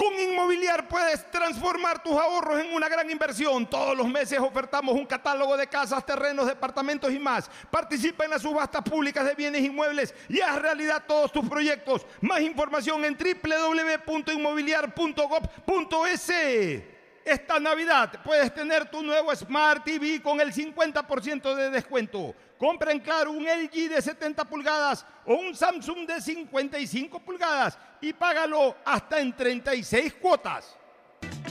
Con Inmobiliar puedes transformar tus ahorros en una gran inversión. Todos los meses ofertamos un catálogo de casas, terrenos, departamentos y más. Participa en las subastas públicas de bienes inmuebles y haz realidad todos tus proyectos. Más información en www.inmobiliar.gov.es. Esta Navidad puedes tener tu nuevo Smart TV con el 50% de descuento. Compra en Claro un LG de 70 pulgadas o un Samsung de 55 pulgadas y págalo hasta en 36 cuotas.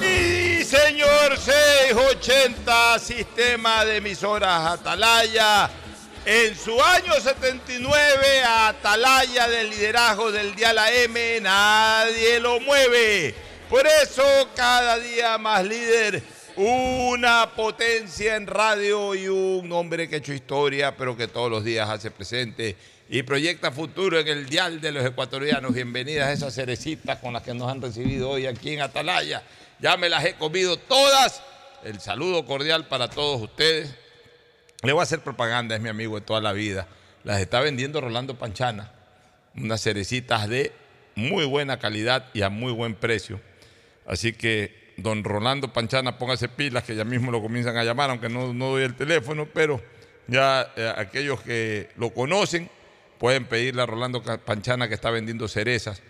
Y señor 680, sistema de emisoras Atalaya. En su año 79, Atalaya del liderazgo del Dial AM, nadie lo mueve. Por eso, cada día más líder, una potencia en radio y un hombre que ha hecho historia, pero que todos los días hace presente y proyecta futuro en el Dial de los ecuatorianos. Bienvenidas a esas cerecitas con las que nos han recibido hoy aquí en Atalaya. Ya me las he comido todas. El saludo cordial para todos ustedes. Le voy a hacer propaganda, es mi amigo de toda la vida. Las está vendiendo Rolando Panchana. Unas cerecitas de muy buena calidad y a muy buen precio. Así que, don Rolando Panchana, póngase pilas que ya mismo lo comienzan a llamar, aunque no, doy el teléfono, pero ya eh, aquellos que lo conocen pueden pedirle a Rolando Panchana que está vendiendo cerezas.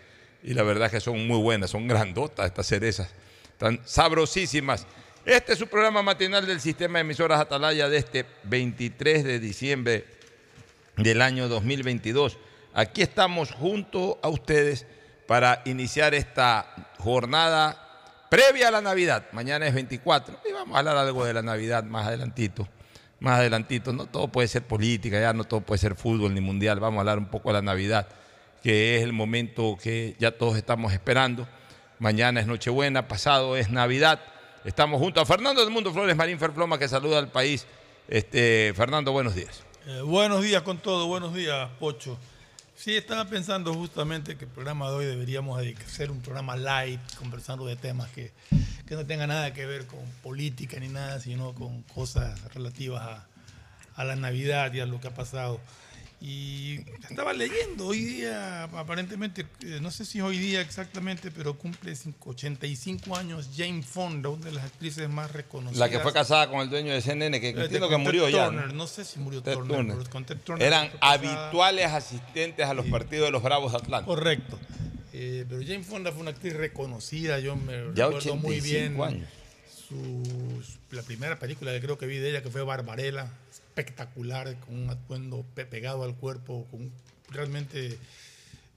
Y la verdad es que son muy buenas, son grandotas estas cerezas, están sabrosísimas. Este es su programa matinal del sistema de emisoras Atalaya de este 23 de diciembre del año 2022. Aquí estamos junto a ustedes para iniciar esta jornada previa a la Navidad. Mañana es 24 y vamos a hablar algo de la Navidad más adelantito. Más adelantito, no todo puede ser política, ya no todo puede ser fútbol ni mundial. Vamos a hablar un poco de la Navidad, que es el momento que ya todos estamos esperando. Mañana es Nochebuena, pasado es Navidad. Estamos junto a Fernando del Mundo Flores Marín Ferfloma que saluda al país. Este, Fernando, buenos días. Eh, buenos días con todo, buenos días, Pocho. Sí, estaba pensando justamente que el programa de hoy deberíamos ser un programa light, conversando de temas que, que, no tengan nada que ver con política ni nada, sino con cosas relativas a, a la Navidad y a lo que ha pasado. Y estaba leyendo hoy día, aparentemente, eh, no sé si hoy día exactamente, pero cumple 85 años Jane Fonda, una de las actrices más reconocidas. La que fue casada con el dueño de CNN, que entiendo que murió ya. ¿no? ¿no? sé si murió Ted Turner. Turner. pero con Ted Turner Eran habituales asistentes a los partidos de los Bravos de Atlanta. Correcto. Eh, pero Jane Fonda fue una actriz reconocida, yo me Ya recuerdo muy 85 bien años. su- la primera película que creo que vi de ella, que fue Barbarella, espectacular, con un atuendo pe- pegado al cuerpo, con, realmente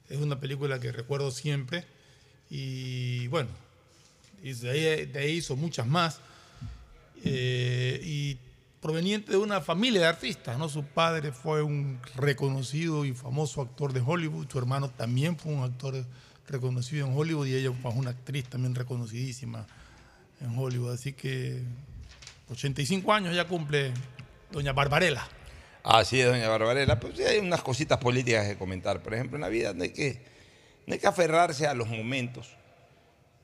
es una película que recuerdo siempre. Y bueno, y de ahí, de ahí hizo muchas más. Eh, y proveniente de una familia de artistas, ¿no? Su padre fue un reconocido y famoso actor de Hollywood, su hermano también fue un actor reconocido en Hollywood y ella fue una actriz también reconocidísima en Hollywood. Así que 85 años ya cumple doña Barbarella. Así es, doña Barbarella. Pues sí, hay unas cositas políticas que comentar. Por ejemplo, en la vida no hay que, hay que aferrarse a los momentos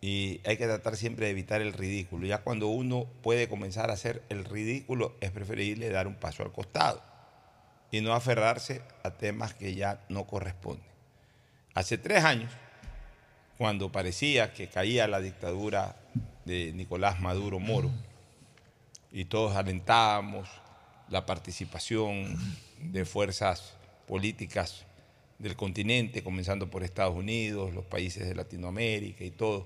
y hay que tratar siempre de evitar el ridículo. Ya cuando uno puede comenzar a hacer el ridículo, es preferible dar un paso al costado y no aferrarse a temas que ya no corresponden. Hace tres años, cuando parecía que caía la dictadura de Nicolás Maduro Moro, y todos alentábamos la participación de fuerzas políticas del continente, comenzando por Estados Unidos, los países de Latinoamérica y todo.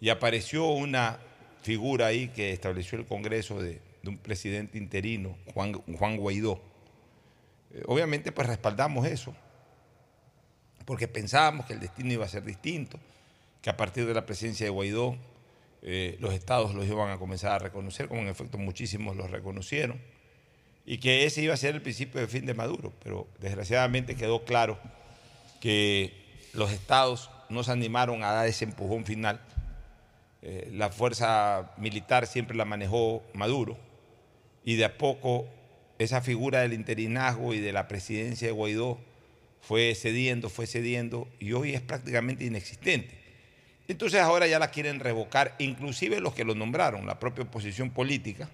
Y apareció una figura ahí que estableció el Congreso de, un presidente interino, Juan, Juan Guaidó. Eh, obviamente pues respaldamos eso, porque pensábamos que el destino iba a ser distinto, que a partir de la presencia de Guaidó eh, los estados los iban a comenzar a reconocer, como en efecto muchísimos los reconocieron, y que ese iba a ser el principio de fin de Maduro, pero desgraciadamente quedó claro que los estados no se animaron a dar ese empujón final. Eh, la fuerza militar siempre la manejó Maduro, y de a poco esa figura del interinazgo y de la presidencia de Guaidó fue cediendo, fue cediendo, y hoy es prácticamente inexistente. Entonces ahora ya la quieren revocar, inclusive los que lo nombraron, la propia oposición política,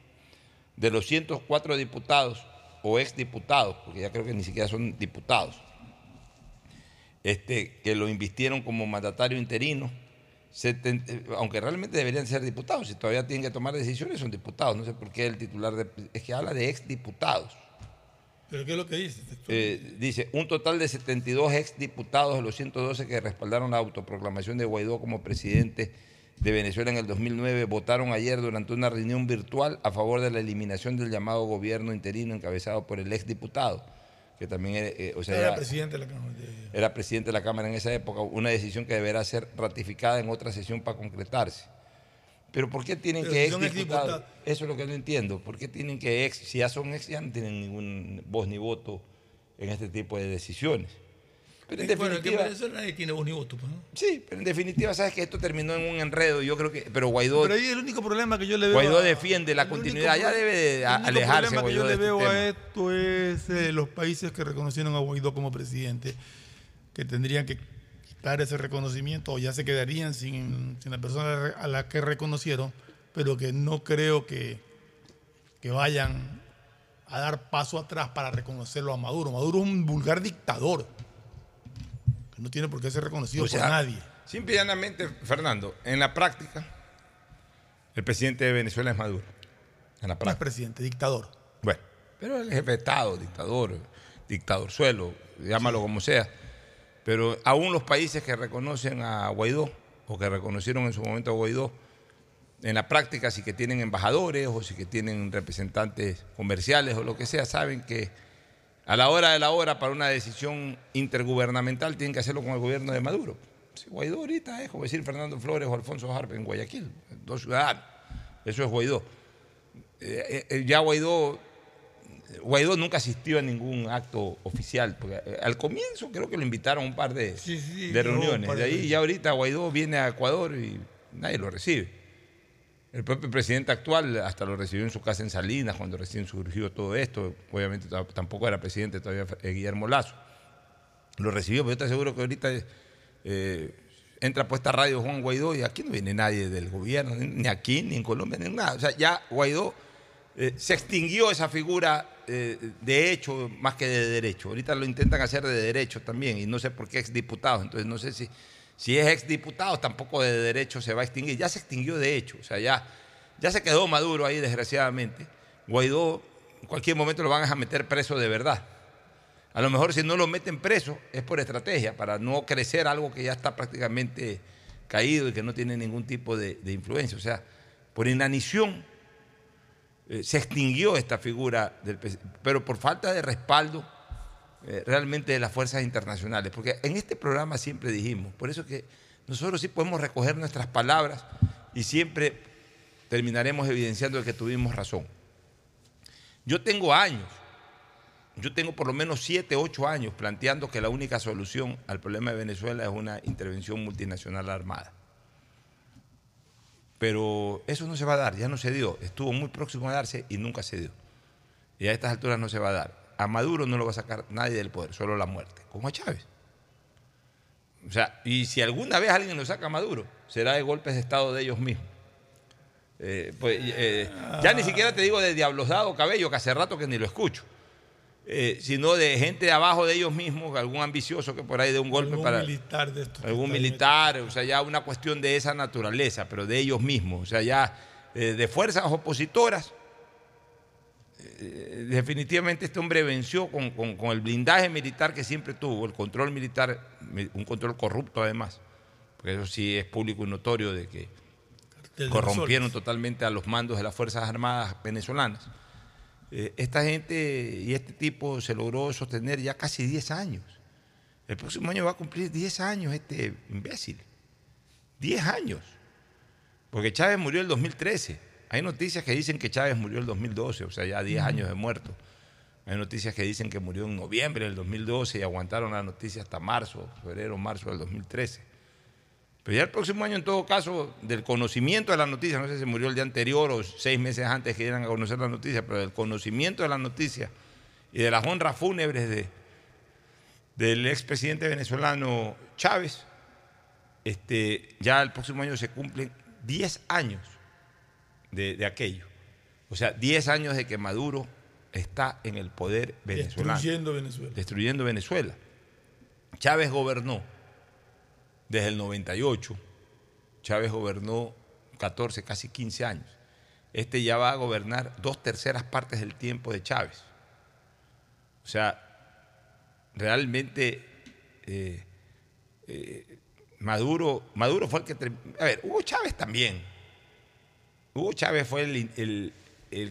de los 104 diputados o exdiputados, porque ya creo que ni siquiera son diputados, este, que lo invistieron como mandatario interino, eh, aunque realmente deberían ser diputados, si todavía tienen que tomar decisiones son diputados, no sé por qué el titular de, es que habla de exdiputados. ¿Pero qué es lo que dice? Eh, dice, un total de 72 exdiputados de los 112 que respaldaron la autoproclamación de Guaidó como presidente de Venezuela en el 2009 votaron ayer durante una reunión virtual a favor de la eliminación del llamado gobierno interino encabezado por el exdiputado que también era, eh, o sea, Era presidente de la Cámara. era presidente de la Cámara en esa época, una decisión que deberá ser ratificada en otra sesión para concretarse. Pero ¿por qué tienen Pero que si exdiputados. Eso es lo que no entiendo. ¿Por qué tienen que ex, si ya son ex, ya no tienen ningún voz ni voto en este tipo de decisiones? Pero en Bueno, que en definitiva, Venezuela nadie tiene voz ni voto. pues, ¿no? sí, pero en definitiva sabes que esto terminó en un enredo. Yo creo que, pero Guaidó, Pero ahí el único problema que yo le veo. Guaidó defiende la el continuidad. Ya debe de el alejarse problema que yo le este veo a esto es eh, los países que reconocieron a Guaidó como presidente, que tendrían que quitar ese reconocimiento o ya se quedarían sin, sin la persona a la que reconocieron, pero que no creo que, que vayan a dar paso atrás para reconocerlo a Maduro. Maduro es un vulgar dictador que no tiene por qué ser reconocido O sea, por nadie. Simple y llanamente, Fernando, en la práctica, el presidente de Venezuela es Maduro. En la No es práctica. presidente, dictador. Bueno, pero el jefe de Estado, dictador, dictador suelo, llámalo como sea. Pero aún los países que reconocen a Guaidó, o que reconocieron en su momento a Guaidó, en la práctica, si que tienen embajadores o si que tienen representantes comerciales o lo que sea, saben que a la hora de la hora, para una decisión intergubernamental, tienen que hacerlo con el gobierno de Maduro. Guaidó ahorita es como decir Fernando Flores o Alfonso Harpe en Guayaquil, dos ciudadanos. Eso es Guaidó. Eh, eh, ya Guaidó, Guaidó nunca asistió a ningún acto oficial, porque eh, al comienzo creo que lo invitaron a un par de, Sí, sí, de llegó un reuniones. par De de ahí ya ahorita Guaidó viene a Ecuador y nadie lo recibe. El propio presidente actual hasta lo recibió en su casa en Salinas cuando recién surgió todo esto. Obviamente tampoco era presidente todavía eh, Guillermo Lazo. Lo recibió, pero yo estoy seguro que ahorita eh, entra puesta radio Juan Guaidó y aquí no viene nadie del gobierno, ni- aquí, ni en Colombia, ni en nada. O sea, ya Guaidó eh, se extinguió esa figura eh, de hecho más que de derecho. Ahorita lo intentan hacer de derecho también y no sé por qué exdiputados. Entonces no sé si, si es exdiputado tampoco de derecho se va a extinguir. Ya se extinguió de hecho. O sea, ya, ya se quedó Maduro ahí desgraciadamente. Guaidó en cualquier momento lo van a meter preso de verdad. A lo mejor si no lo meten preso es por estrategia, para no crecer algo que ya está prácticamente caído y que no tiene ningún tipo de, influencia. O sea, por inanición eh, se extinguió esta figura, del, pres- pero por falta de respaldo realmente de las fuerzas internacionales. Porque en este programa siempre dijimos, por eso que nosotros sí podemos recoger nuestras palabras y siempre terminaremos evidenciando que tuvimos razón. Yo tengo años, yo tengo por lo menos siete, ocho años planteando que la única solución al problema de Venezuela es una intervención multinacional armada. Pero eso no se va a dar, ya no se dio. Estuvo muy próximo a darse y nunca se dio. Y a estas alturas no se va a dar. A Maduro no lo va a sacar nadie del poder, solo la muerte, como a Chávez. O sea, y si alguna vez alguien lo saca a Maduro, será de golpes de Estado de ellos mismos. Eh, pues, eh, ya ni siquiera te digo de Diablosdado Cabello, que hace rato que ni lo escucho, eh, sino de gente de abajo de ellos mismos, algún ambicioso que por ahí dé un golpe Algún para militar de estos algún militar, o sea, ya una cuestión de esa naturaleza, pero de ellos mismos, o sea, ya de fuerzas opositoras. Eh, definitivamente este hombre venció con, con- con el blindaje militar que siempre tuvo, el control militar, mi- un control corrupto además, porque eso sí es público y notorio de que corrompieron totalmente a los mandos de las Fuerzas Armadas venezolanas. Eh, esta gente y este tipo se logró sostener ya casi 10 años. El próximo año va a cumplir 10 años este imbécil. 10 años. Porque Chávez murió el 2013. Hay noticias que dicen que Chávez murió el 2012, o sea, ya 10 años de muerto. Hay noticias que dicen que murió en noviembre del 2012 y aguantaron la noticia hasta marzo, febrero, marzo del 2013. Pero ya el próximo año, en todo caso, del conocimiento de la noticia, no sé si murió el día anterior o seis meses antes que dieran a conocer la noticia, pero del conocimiento de la noticia y de las honras fúnebres de, del expresidente venezolano Chávez, este, ya el próximo año se cumplen 10 años de, de aquello. O sea, 10 años de que Maduro está en el poder venezolano Destruyendo Venezuela. destruyendo Venezuela. Chávez gobernó desde el 98. Chávez gobernó 14, casi 15 años. Este ya va a gobernar dos terceras partes del tiempo de Chávez. O sea, realmente eh, eh, Maduro, Maduro fue el que... A ver, Hugo Chávez también. Hugo Chávez fue el, el-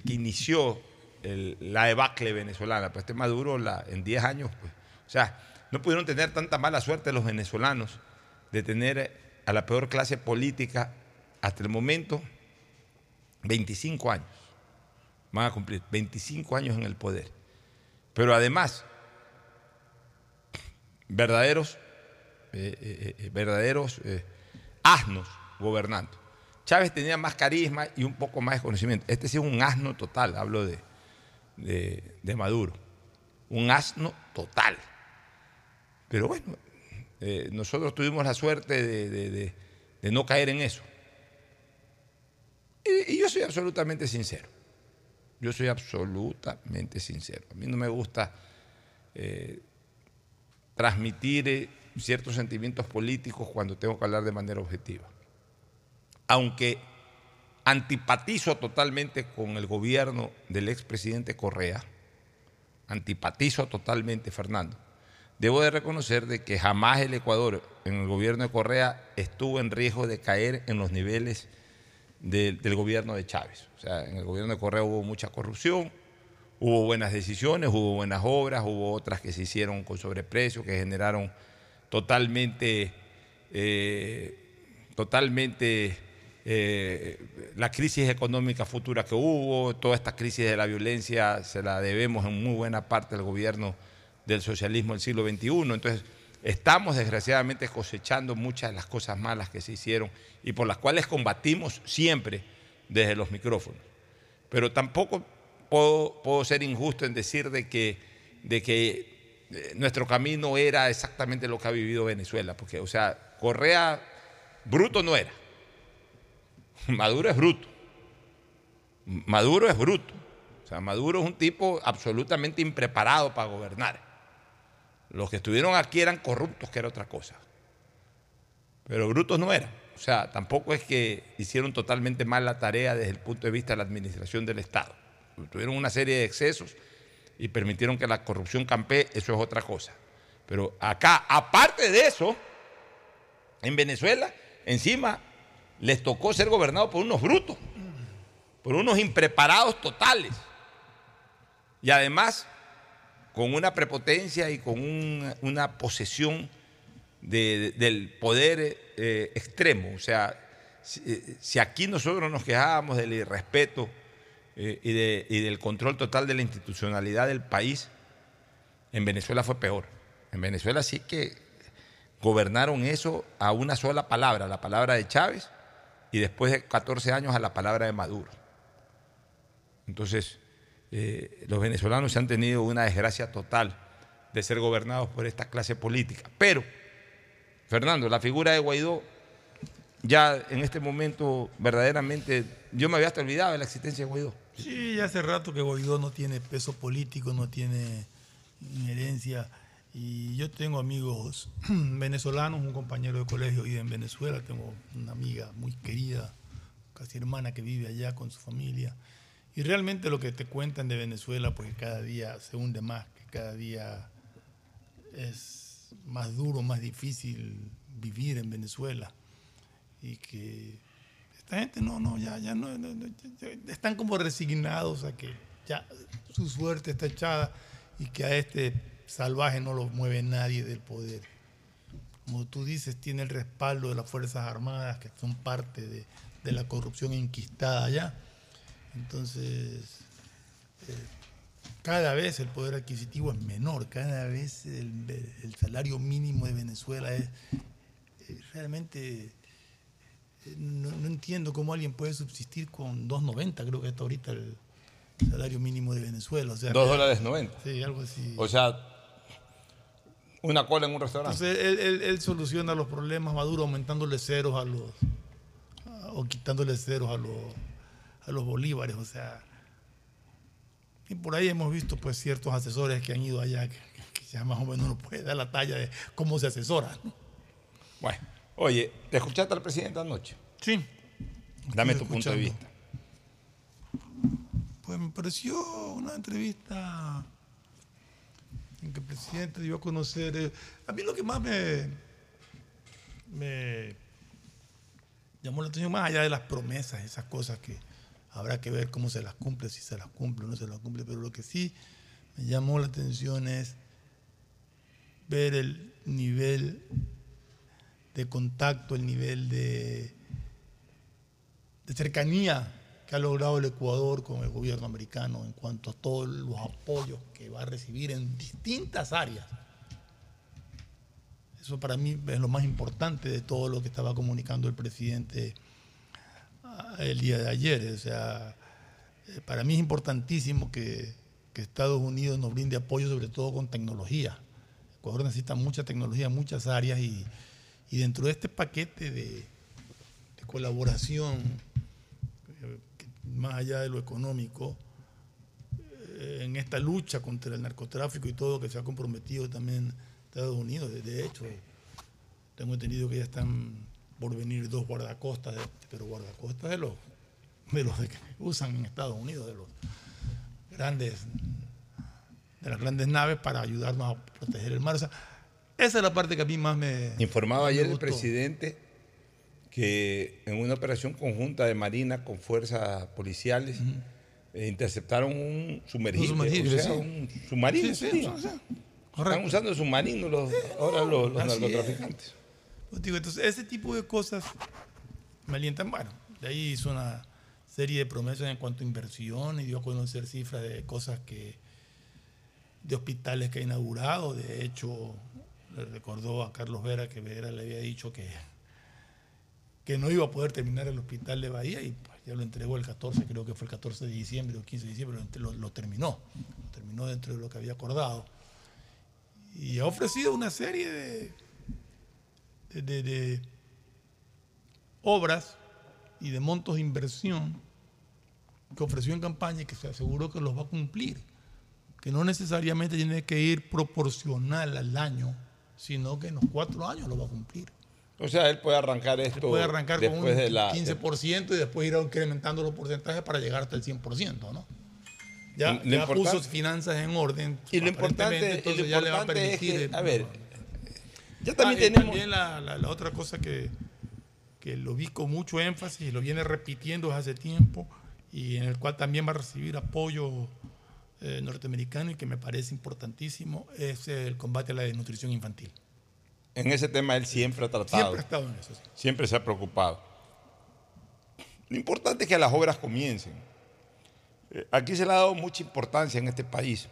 que inició la debacle venezolana. Pues este Maduro en 10 años, pues, o sea, no pudieron tener tanta mala suerte los venezolanos de tener a la peor clase política hasta el momento 25 años. Van a cumplir 25 años en el poder. Pero además, verdaderos, eh, eh, eh, verdaderos asnos gobernando. Chávez tenía más carisma y un poco más de conocimiento. Este sí es un asno total, hablo de, de, Maduro. Un asno total. Pero bueno, eh, nosotros tuvimos la suerte de, de- no caer en eso. Y, y yo soy absolutamente sincero. Yo soy absolutamente sincero. A mí no me gusta eh, transmitir eh, ciertos sentimientos políticos cuando tengo que hablar de manera objetiva. Aunque antipatizo totalmente con el gobierno del expresidente Correa, antipatizo totalmente, Fernando, debo de reconocer de que jamás el Ecuador, en el gobierno de Correa, estuvo en riesgo de caer en los niveles del, gobierno de Chávez. O sea, en el gobierno de Correa hubo mucha corrupción, hubo buenas decisiones, hubo buenas obras, hubo otras que se hicieron con sobreprecio, que generaron totalmente, eh, totalmente eh, la crisis económica futura que hubo, toda esta crisis de la violencia se la debemos en muy buena parte al gobierno del socialismo del siglo XXI. Entonces, estamos desgraciadamente cosechando muchas de las cosas malas que se hicieron y por las cuales combatimos siempre desde los micrófonos. Pero tampoco puedo, ser injusto en decir de que, de que eh, nuestro camino era exactamente lo que ha vivido Venezuela, porque, o sea, Correa bruto no era. Maduro es bruto. Maduro es bruto. O sea, Maduro es un tipo absolutamente impreparado para gobernar. Los que estuvieron aquí eran corruptos, que era otra cosa. Pero brutos no eran. O sea, tampoco es que hicieron totalmente mal la tarea desde el punto de vista de la administración del Estado. Tuvieron una serie de excesos y permitieron que la corrupción campee, eso es otra cosa. Pero acá, aparte de eso, en Venezuela, encima les tocó ser gobernados por unos brutos, por unos impreparados totales. Y además, con una prepotencia y con un- una posesión de- de- del poder eh, extremo. O sea, si, eh, si aquí nosotros nos quejábamos del irrespeto eh, y del control total de la institucionalidad del país, en Venezuela fue peor. En Venezuela sí que gobernaron eso a una sola palabra, la palabra de Chávez, y después de 14 años a la palabra de Maduro. Entonces, eh, los venezolanos han tenido una desgracia total de ser gobernados por esta clase política. Pero, Fernando, la figura de Guaidó, ya en este momento verdaderamente, yo me había hasta olvidado de la existencia de Guaidó. Sí, ya hace rato que Guaidó no tiene peso político, no tiene inherencia. Y yo tengo amigos venezolanos, un compañero de colegio vive en Venezuela, tengo una amiga muy querida, casi hermana que vive allá con su familia. Y realmente lo que te cuentan de Venezuela, pues cada día se hunde más, que cada día es más duro, más difícil vivir en Venezuela. Y que esta gente no, no, ya, ya no, no, no, ya- ya están como resignados a que ya su suerte está echada y que a este salvaje no lo mueve nadie del poder. Como tú dices, tiene el respaldo de las Fuerzas Armadas que son parte de, de la corrupción enquistada allá. Entonces, eh, cada vez el poder adquisitivo es menor, cada vez el, el salario mínimo de Venezuela es eh, realmente eh, no, no entiendo cómo alguien puede subsistir con 2.90, creo que está ahorita el salario mínimo de Venezuela. O sea, dólares 90. Sí, algo así. O sea, una cola en un restaurante. Entonces él, él- él soluciona los problemas Maduro aumentándole ceros a los o quitándole ceros a los a los bolívares, o sea. Y por ahí hemos visto pues ciertos asesores que han ido allá que, que ya más o menos nos puede dar la talla de cómo se asesora. ¿no? Bueno, oye, ¿te escuchaste al presidente anoche? Sí. Dame tu punto de vista. Pues me pareció una entrevista en que presidente dio a conocer. eh, a mí lo que más me, llamó la atención, más allá de las promesas, esas cosas que Habrá que ver cómo se las cumple, si se las cumple o no se las cumple, pero lo que sí me llamó la atención es ver el nivel de contacto, el nivel de cercanía ha logrado el Ecuador con el gobierno americano en cuanto a todos los apoyos que va a recibir en distintas áreas. Eso para mí es lo más importante de todo lo que estaba comunicando el presidente ah, el día de ayer. O sea, eh, para mí es importantísimo que, que Estados Unidos nos brinde apoyo, sobre todo con tecnología. Ecuador necesita mucha tecnología en muchas áreas y, dentro de este paquete de, colaboración, más allá de lo económico, eh, en esta lucha contra el narcotráfico y todo que se ha comprometido también Estados Unidos. De, hecho, tengo entendido que ya están por venir dos guardacostas, de- pero guardacostas de los, de los que usan en Estados Unidos, de los grandes, de las grandes naves para ayudarnos a proteger el mar. O sea, esa es la parte que a mí más me Informaba me ayer el gustó. presidente que en una operación conjunta de Marina con fuerzas policiales eh, interceptaron un sumergible, Un sumergible, o sea, sí. un submarino. Sí, sí, sí. o sea, Están usando submarinos los, ahora los, narcotraficantes. Pues digo, entonces, ese tipo de cosas me alientan. Bueno, de ahí hizo una serie de promesas en cuanto a inversión y dio a conocer cifras de cosas que de hospitales que ha inaugurado. De hecho, le recordó a Carlos Vera que Vera le había dicho que, que no iba a poder terminar el hospital de Bahía y pues, ya lo entregó el 14, creo que fue el 14 de diciembre o 15 de diciembre, lo, terminó. Lo terminó dentro de lo que había acordado. Y ha ofrecido una serie de- de obras y de montos de inversión que ofreció en campaña y que se aseguró que los va a cumplir. Que no necesariamente tiene que ir proporcional al año, sino que en los cuatro años lo va a cumplir. O sea, él puede arrancar esto Puede arrancar con un de la, 15% y después ir incrementando los porcentajes para llegar hasta el 100%, ¿no? Ya, ya puso finanzas en orden. Y lo importante, entonces lo ya le va a importante es permitir. que, a ver, ya Ah, también y tenemos... también la, la- la otra cosa que, que lo vi con mucho énfasis y lo viene repitiendo desde hace tiempo y en el cual también va a recibir apoyo eh, norteamericano y que me parece importantísimo es el combate a la desnutrición infantil. En ese tema él siempre ha tratado. Siempre ha estado en eso. sí. Siempre se ha preocupado. Lo importante es que las obras comiencen. Eh, Aquí se le ha dado mucha importancia en este país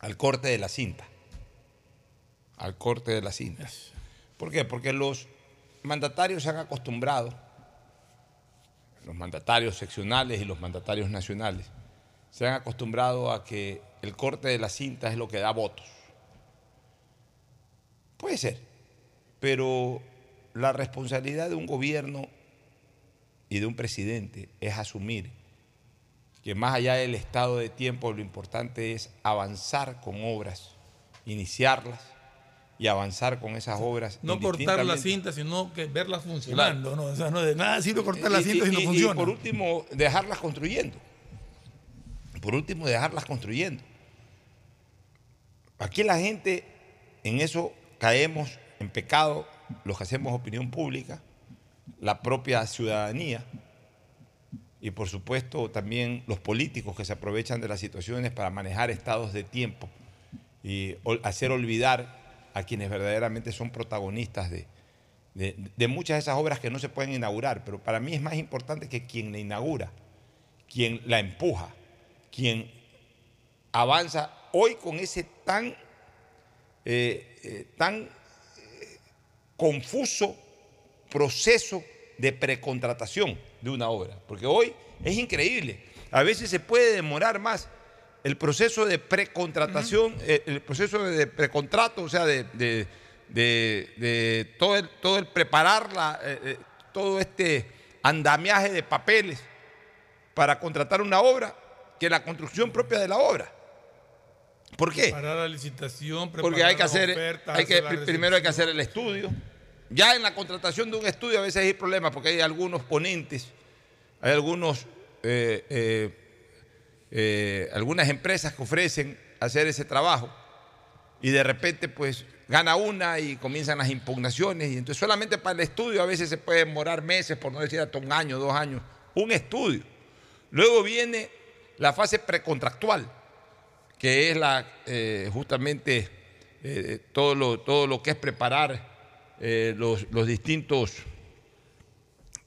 al corte de la cinta. Al corte de la cinta. ¿Por qué? Porque los mandatarios se han acostumbrado, los mandatarios seccionales y los mandatarios nacionales, se han acostumbrado a que el corte de la cinta es lo que da votos. Puede ser, pero la responsabilidad de un gobierno y de un presidente es asumir que más allá del estado de tiempo lo importante es avanzar con obras, iniciarlas y avanzar con esas obras. No cortar la cinta, sino que verla funcionando. ¿no? O sea, no de nada sirve cortar la cinta Y- si no y- y funciona. por último, dejarlas construyendo. Por último, dejarlas construyendo. Aquí la gente, en eso caemos en pecado, los que hacemos opinión pública, la propia ciudadanía y por supuesto también los políticos que se aprovechan de las situaciones para manejar estados de tiempo y hacer olvidar a quienes verdaderamente son protagonistas de, de- de muchas de esas obras que no se pueden inaugurar, pero para mí es más importante que quien la inaugura, quien la empuja, quien avanza hoy con ese tan, eh, eh, tan eh, confuso proceso de precontratación de una obra. Porque hoy es increíble. A veces se puede demorar más el proceso de precontratación, el proceso de precontrato, o sea, de, de- de- de todo, el, todo el preparar la, eh, todo este andamiaje de papeles para contratar una obra que la construcción propia de la obra. ¿Por qué? Preparar la licitación, Porque preparar hay que hacer, ofertas, hay que, hacer primero hay que hacer el estudio. Ya en la contratación de un estudio a veces hay problemas porque hay algunos ponentes, hay algunos, eh, eh, eh, algunas empresas que ofrecen hacer ese trabajo y de repente pues gana una y comienzan las impugnaciones y entonces solamente para el estudio a veces se puede demorar meses, por no decir hasta un año, dos años, un estudio. Luego viene la fase precontractual, que es la, eh, justamente eh, todo, lo, todo lo que es preparar eh, los, los distintos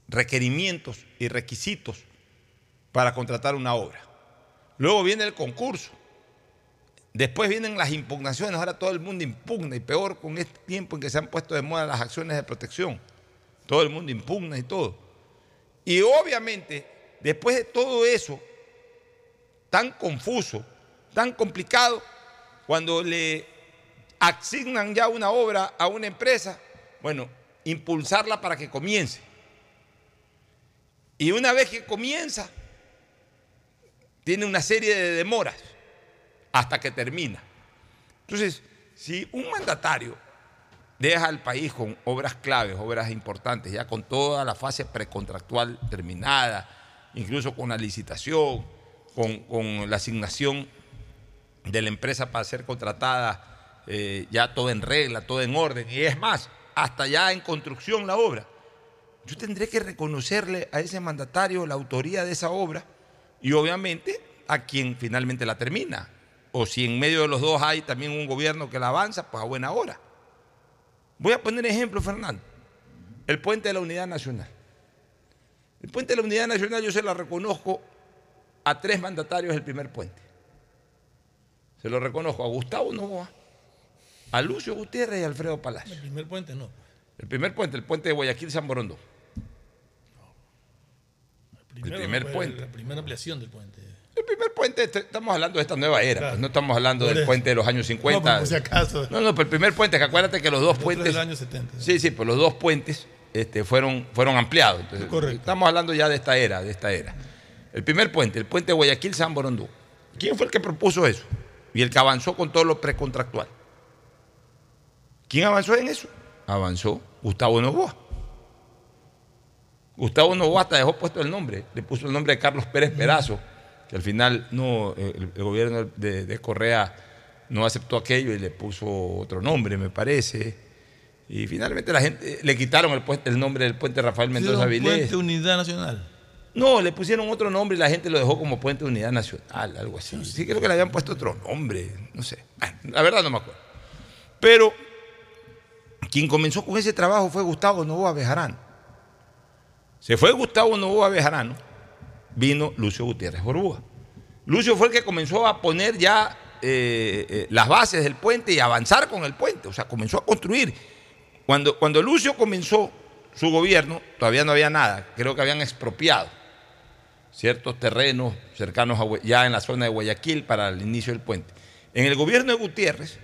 requerimientos y requisitos para contratar una obra. Luego viene el concurso. Después vienen las impugnaciones. Ahora todo el mundo impugna y peor con este tiempo en que se han puesto de moda las acciones de protección. Todo el mundo impugna y todo. Y obviamente, después de todo eso, tan confuso, tan complicado, cuando le asignan ya una obra a una empresa, bueno, impulsarla para que comience. Y una vez que comienza, tiene una serie de demoras hasta que termina. Entonces, si un mandatario deja al país con obras claves, obras importantes, ya con toda la fase precontractual terminada, incluso con la licitación, con, la asignación de la empresa para ser contratada, eh, ya todo en regla, todo en orden, y es más, hasta ya en construcción la obra. Yo tendré que reconocerle a ese mandatario la autoría de esa obra y obviamente a quien finalmente la termina. O si en medio de los dos hay también un gobierno que la avanza, pues a buena hora. Voy a poner ejemplo, Fernando. El puente de la Unidad Nacional. El puente de la Unidad Nacional yo se la reconozco a tres mandatarios del primer puente. Se lo reconozco a Gustavo Novoa, a Lucio Gutiérrez y a Alfredo Palacio. El primer puente no. El primer puente, el puente de Guayaquil-San Borondó. El, primer puente. La primera ampliación del puente. El primer puente, estamos hablando de esta nueva era, Claro. pues, no estamos hablando del puente de los años No, 50. por si acaso. No, no, pero el primer puente, que acuérdate que los dos Después puentes. del año 70. Sí, sí, pues los dos puentes este, fueron, fueron ampliados. Entonces, Correcto. Estamos hablando ya de esta era, de esta era. El primer puente, el puente de Guayaquil-San Borondó. ¿Quién fue el que propuso eso? Y el que avanzó con todo lo precontractual. ¿Quién avanzó en eso? Avanzó Gustavo Novoa. Gustavo Novoa hasta dejó puesto el nombre, le puso el nombre de Carlos Pérez Perazo, que al final no, el, el gobierno de, de Correa no aceptó aquello y le puso otro nombre, me parece. Y finalmente la gente le quitaron el nombre del puente Rafael Mendoza Vilés. Puente Unidad Nacional. No, le pusieron otro nombre y la gente lo dejó como Puente de Unidad Nacional, algo así. Sí, creo que le habían puesto otro nombre, no sé. Bueno, la verdad no me acuerdo. Pero quien comenzó con ese trabajo fue Gustavo Novoa Bejarano. Se fue Gustavo Novoa Bejarano, vino Lucio Gutiérrez Borbúa. Lucio fue el que comenzó a poner ya eh, eh, las bases del puente y avanzar con el puente, o sea, comenzó a construir. Cuando, cuando Lucio comenzó su gobierno, todavía no había nada, creo que habían expropiado ciertos terrenos cercanos a, ya en la zona de Guayaquil para el inicio del puente. En el gobierno de Gutiérrez,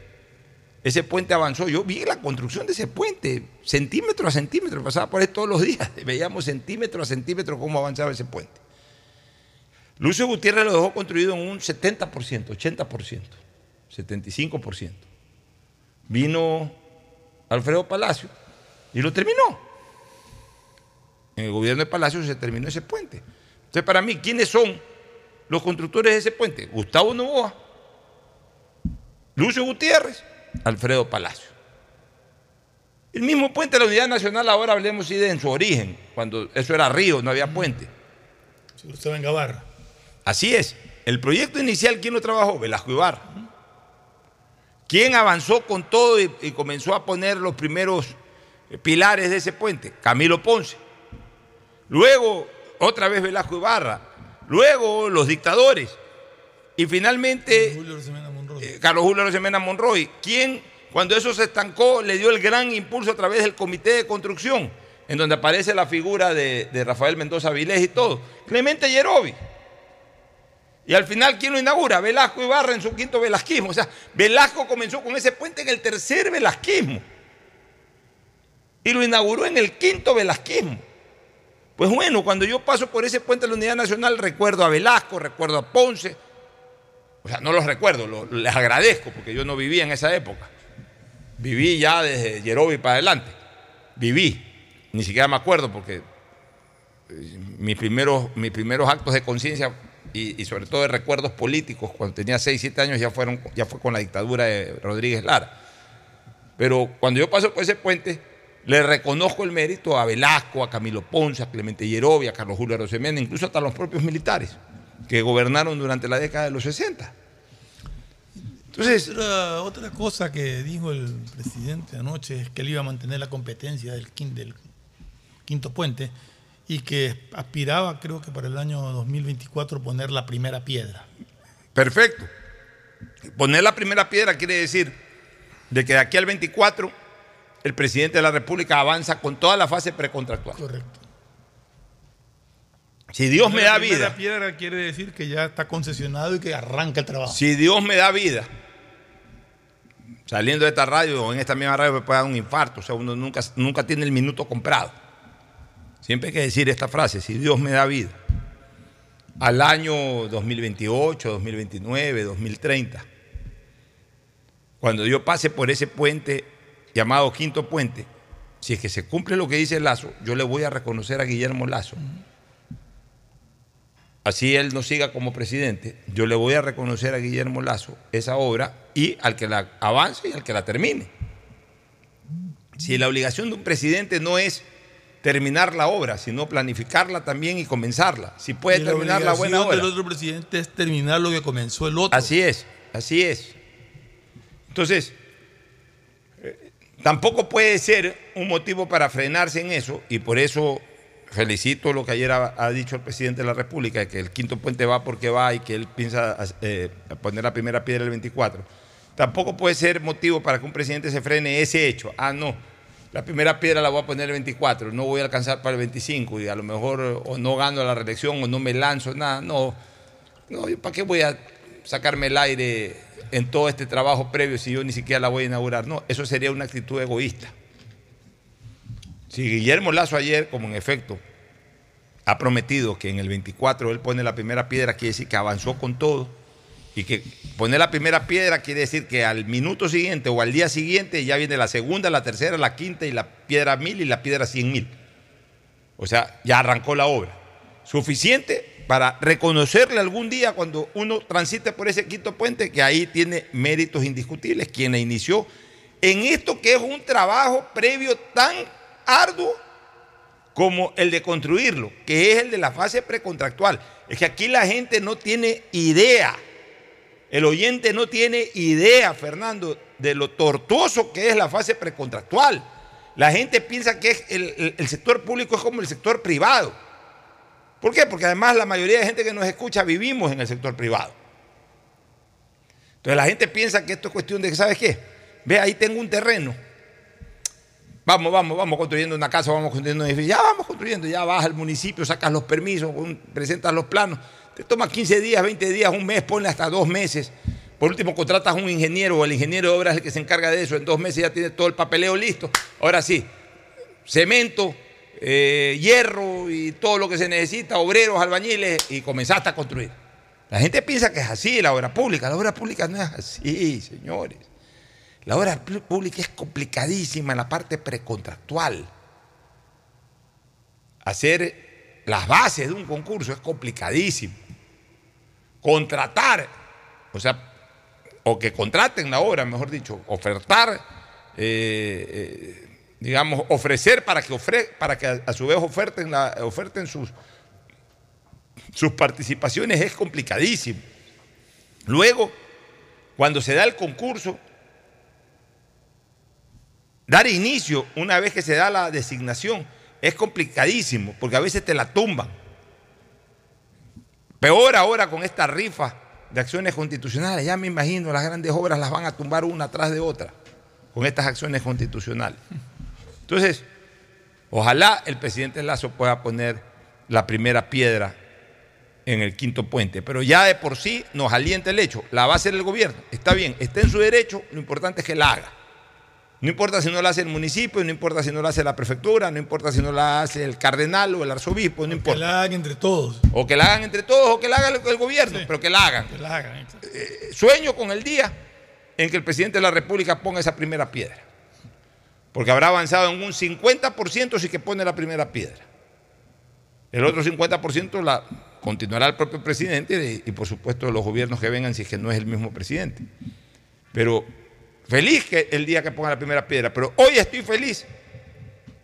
ese puente avanzó. Yo vi la construcción de ese puente, centímetro a centímetro, pasaba por ahí todos los días, veíamos centímetro a centímetro cómo avanzaba ese puente. Lucio Gutiérrez lo dejó construido en un 70%, 80%, 75%. Vino Alfredo Palacio y lo terminó. En el gobierno de Palacio se terminó ese puente. Entonces, para mí, ¿quiénes son los constructores de ese puente? Gustavo Novoa, Lucio Gutiérrez, Alfredo Palacio. El mismo puente de la Unidad Nacional, ahora hablemos de en su origen, cuando eso era río, no había puente. Usted venga Barra. Así es. El proyecto inicial, ¿quién lo trabajó? Velasco Ibarra. ¿Quién avanzó con todo y, y comenzó a poner los primeros eh, pilares de ese puente? Camilo Ponce. Luego, otra vez Velasco Ibarra. Luego, los dictadores. Y finalmente, Julio Rosemena Monroy. eh, Carlos Julio Rosemena Monroy, quien cuando eso se estancó le dio el gran impulso a través del comité de construcción, en donde aparece la figura de, de Rafael Mendoza Vilés y todo. Clemente Yerovi. Y al final, ¿quién lo inaugura? Velasco Ibarra en su quinto velasquismo. O sea, Velasco comenzó con ese puente en el tercer velasquismo. Y lo inauguró en el quinto velasquismo. Pues bueno, cuando yo paso por ese puente de la Unidad Nacional, recuerdo a Velasco, recuerdo a Ponce, o sea, no los recuerdo, les agradezco porque yo no vivía en esa época. Viví ya desde Yerobi para adelante. Viví. Ni siquiera me acuerdo porque eh, mis primeros, mis primeros actos de conciencia y, y sobre todo de recuerdos políticos cuando tenía 6, 7 años ya, fueron, ya fue con la dictadura de Rodríguez Lara. Pero cuando yo paso por ese puente, le reconozco el mérito a Velasco, a Camilo Ponce, a Clemente Yerovia, a Carlos Julio Rosemena, incluso hasta los propios militares que gobernaron durante la década de los 60. Entonces, Otra, otra cosa que dijo el presidente anoche es que él iba a mantener la competencia del quinto puente y que aspiraba, creo que para el año 2024, poner la primera piedra. perfecto. Poner la primera piedra quiere decir de que de aquí al 24 el presidente de la República avanza con toda la fase precontractual. Correcto. Si Dios me La da vida, piedra quiere decir que ya está concesionado y que arranca el trabajo. si Dios me da vida, saliendo de esta radio o en esta misma radio me puede dar un infarto, o sea, uno nunca, nunca tiene el minuto comprado. Siempre hay que decir esta frase, si Dios me da vida, al año 2028, 2029, 2030, cuando yo pase por ese puente llamado Quinto Puente, si es que se cumple lo que dice Lazo, yo le voy a reconocer a Guillermo Lazo. Así él no siga como presidente, yo le voy a reconocer a Guillermo Lazo esa obra y al que la avance y al que la termine. Si la obligación de un presidente no es terminar la obra, sino planificarla también y comenzarla. Si puede terminar la buena obligación obra. del otro presidente es terminar lo que comenzó el otro. Así es, así es. Entonces, tampoco puede ser un motivo para frenarse en eso y por eso felicito lo que ayer ha, dicho el presidente de la República, que el quinto puente va porque va y que él piensa eh, poner la primera piedra el 24. Tampoco puede ser motivo para que un presidente se frene ese hecho. Ah, no, la primera piedra la voy a poner el 24, no voy a alcanzar para el 25 y a lo mejor o no gano la reelección o no me lanzo, nada, no. No, ¿yo ¿para qué voy a sacarme el aire en todo este trabajo previo si yo ni siquiera la voy a inaugurar? No, eso sería una actitud egoísta. Si Guillermo Lazo ayer, como en efecto, ha prometido que en el 24 él pone la primera piedra, quiere decir que avanzó con todo. Y que poner la primera piedra quiere decir que al minuto siguiente o al día siguiente ya viene la segunda, la tercera, la quinta y la piedra mil y la piedra cien mil. O sea, ya arrancó la obra. Suficiente para reconocerle algún día cuando uno transite por ese quinto puente que ahí tiene méritos indiscutibles, quien la inició en esto que es un trabajo previo tan arduo como el de construirlo, que es el de la fase precontractual. Es que aquí la gente no tiene idea, el oyente no tiene idea, Fernando, de lo tortuoso que es la fase precontractual. La gente piensa que el- el sector público es como el sector privado. ¿Por qué? Porque además la mayoría de gente que nos escucha vivimos en el sector privado. Entonces la gente piensa que esto es cuestión de, ¿sabes qué? Ve, ahí tengo un terreno. Vamos, vamos, vamos construyendo una casa, vamos construyendo un edificio. Ya vamos construyendo, ya vas al municipio, sacas los permisos, presentas los planos. Te toma 15 días, 20 días, un mes, ponle hasta dos meses. Por último, contratas a un ingeniero o el ingeniero de obras es el que se encarga de eso. En dos meses ya tienes todo el papeleo listo. Ahora sí, cemento, eh, hierro y todo lo que se necesita, obreros, albañiles, y comenzaste a construir. La gente piensa que es así la obra pública. La obra pública no es así, señores. La obra pública es complicadísima en la parte precontractual. Hacer las bases de un concurso es complicadísimo. Contratar, o sea, o que contraten la obra, mejor dicho, ofertar, eh, eh, digamos, ofrecer para que, ofre- para que a, su vez oferten, oferten sus, sus participaciones es complicadísimo. Luego, cuando se da el concurso, dar inicio una vez que se da la designación es complicadísimo, porque a veces te la tumban. Peor ahora con esta rifa de acciones constitucionales, ya me imagino las grandes obras las van a tumbar una atrás de otra con estas acciones constitucionales. Entonces, ojalá el presidente Lazo pueda poner la primera piedra en el quinto puente, pero ya de por sí nos alienta el hecho, la va a hacer el gobierno, está bien, está en su derecho, lo importante es que la haga. No importa si no la hace el municipio, no importa si no la hace la prefectura, no importa si no la hace el cardenal o el arzobispo, no Que importa. la hagan entre todos. O que la hagan entre todos o que la haga el, el gobierno, Sí. pero que la hagan. Que la hagan. exacto. Sueño con el día en que el presidente de la República ponga esa primera piedra. Porque habrá avanzado en un 50% si que pone la primera piedra. El otro 50% la continuará el propio presidente y, por supuesto los gobiernos que vengan si es que no es el mismo presidente. Pero feliz que el día que ponga la primera piedra, pero hoy estoy feliz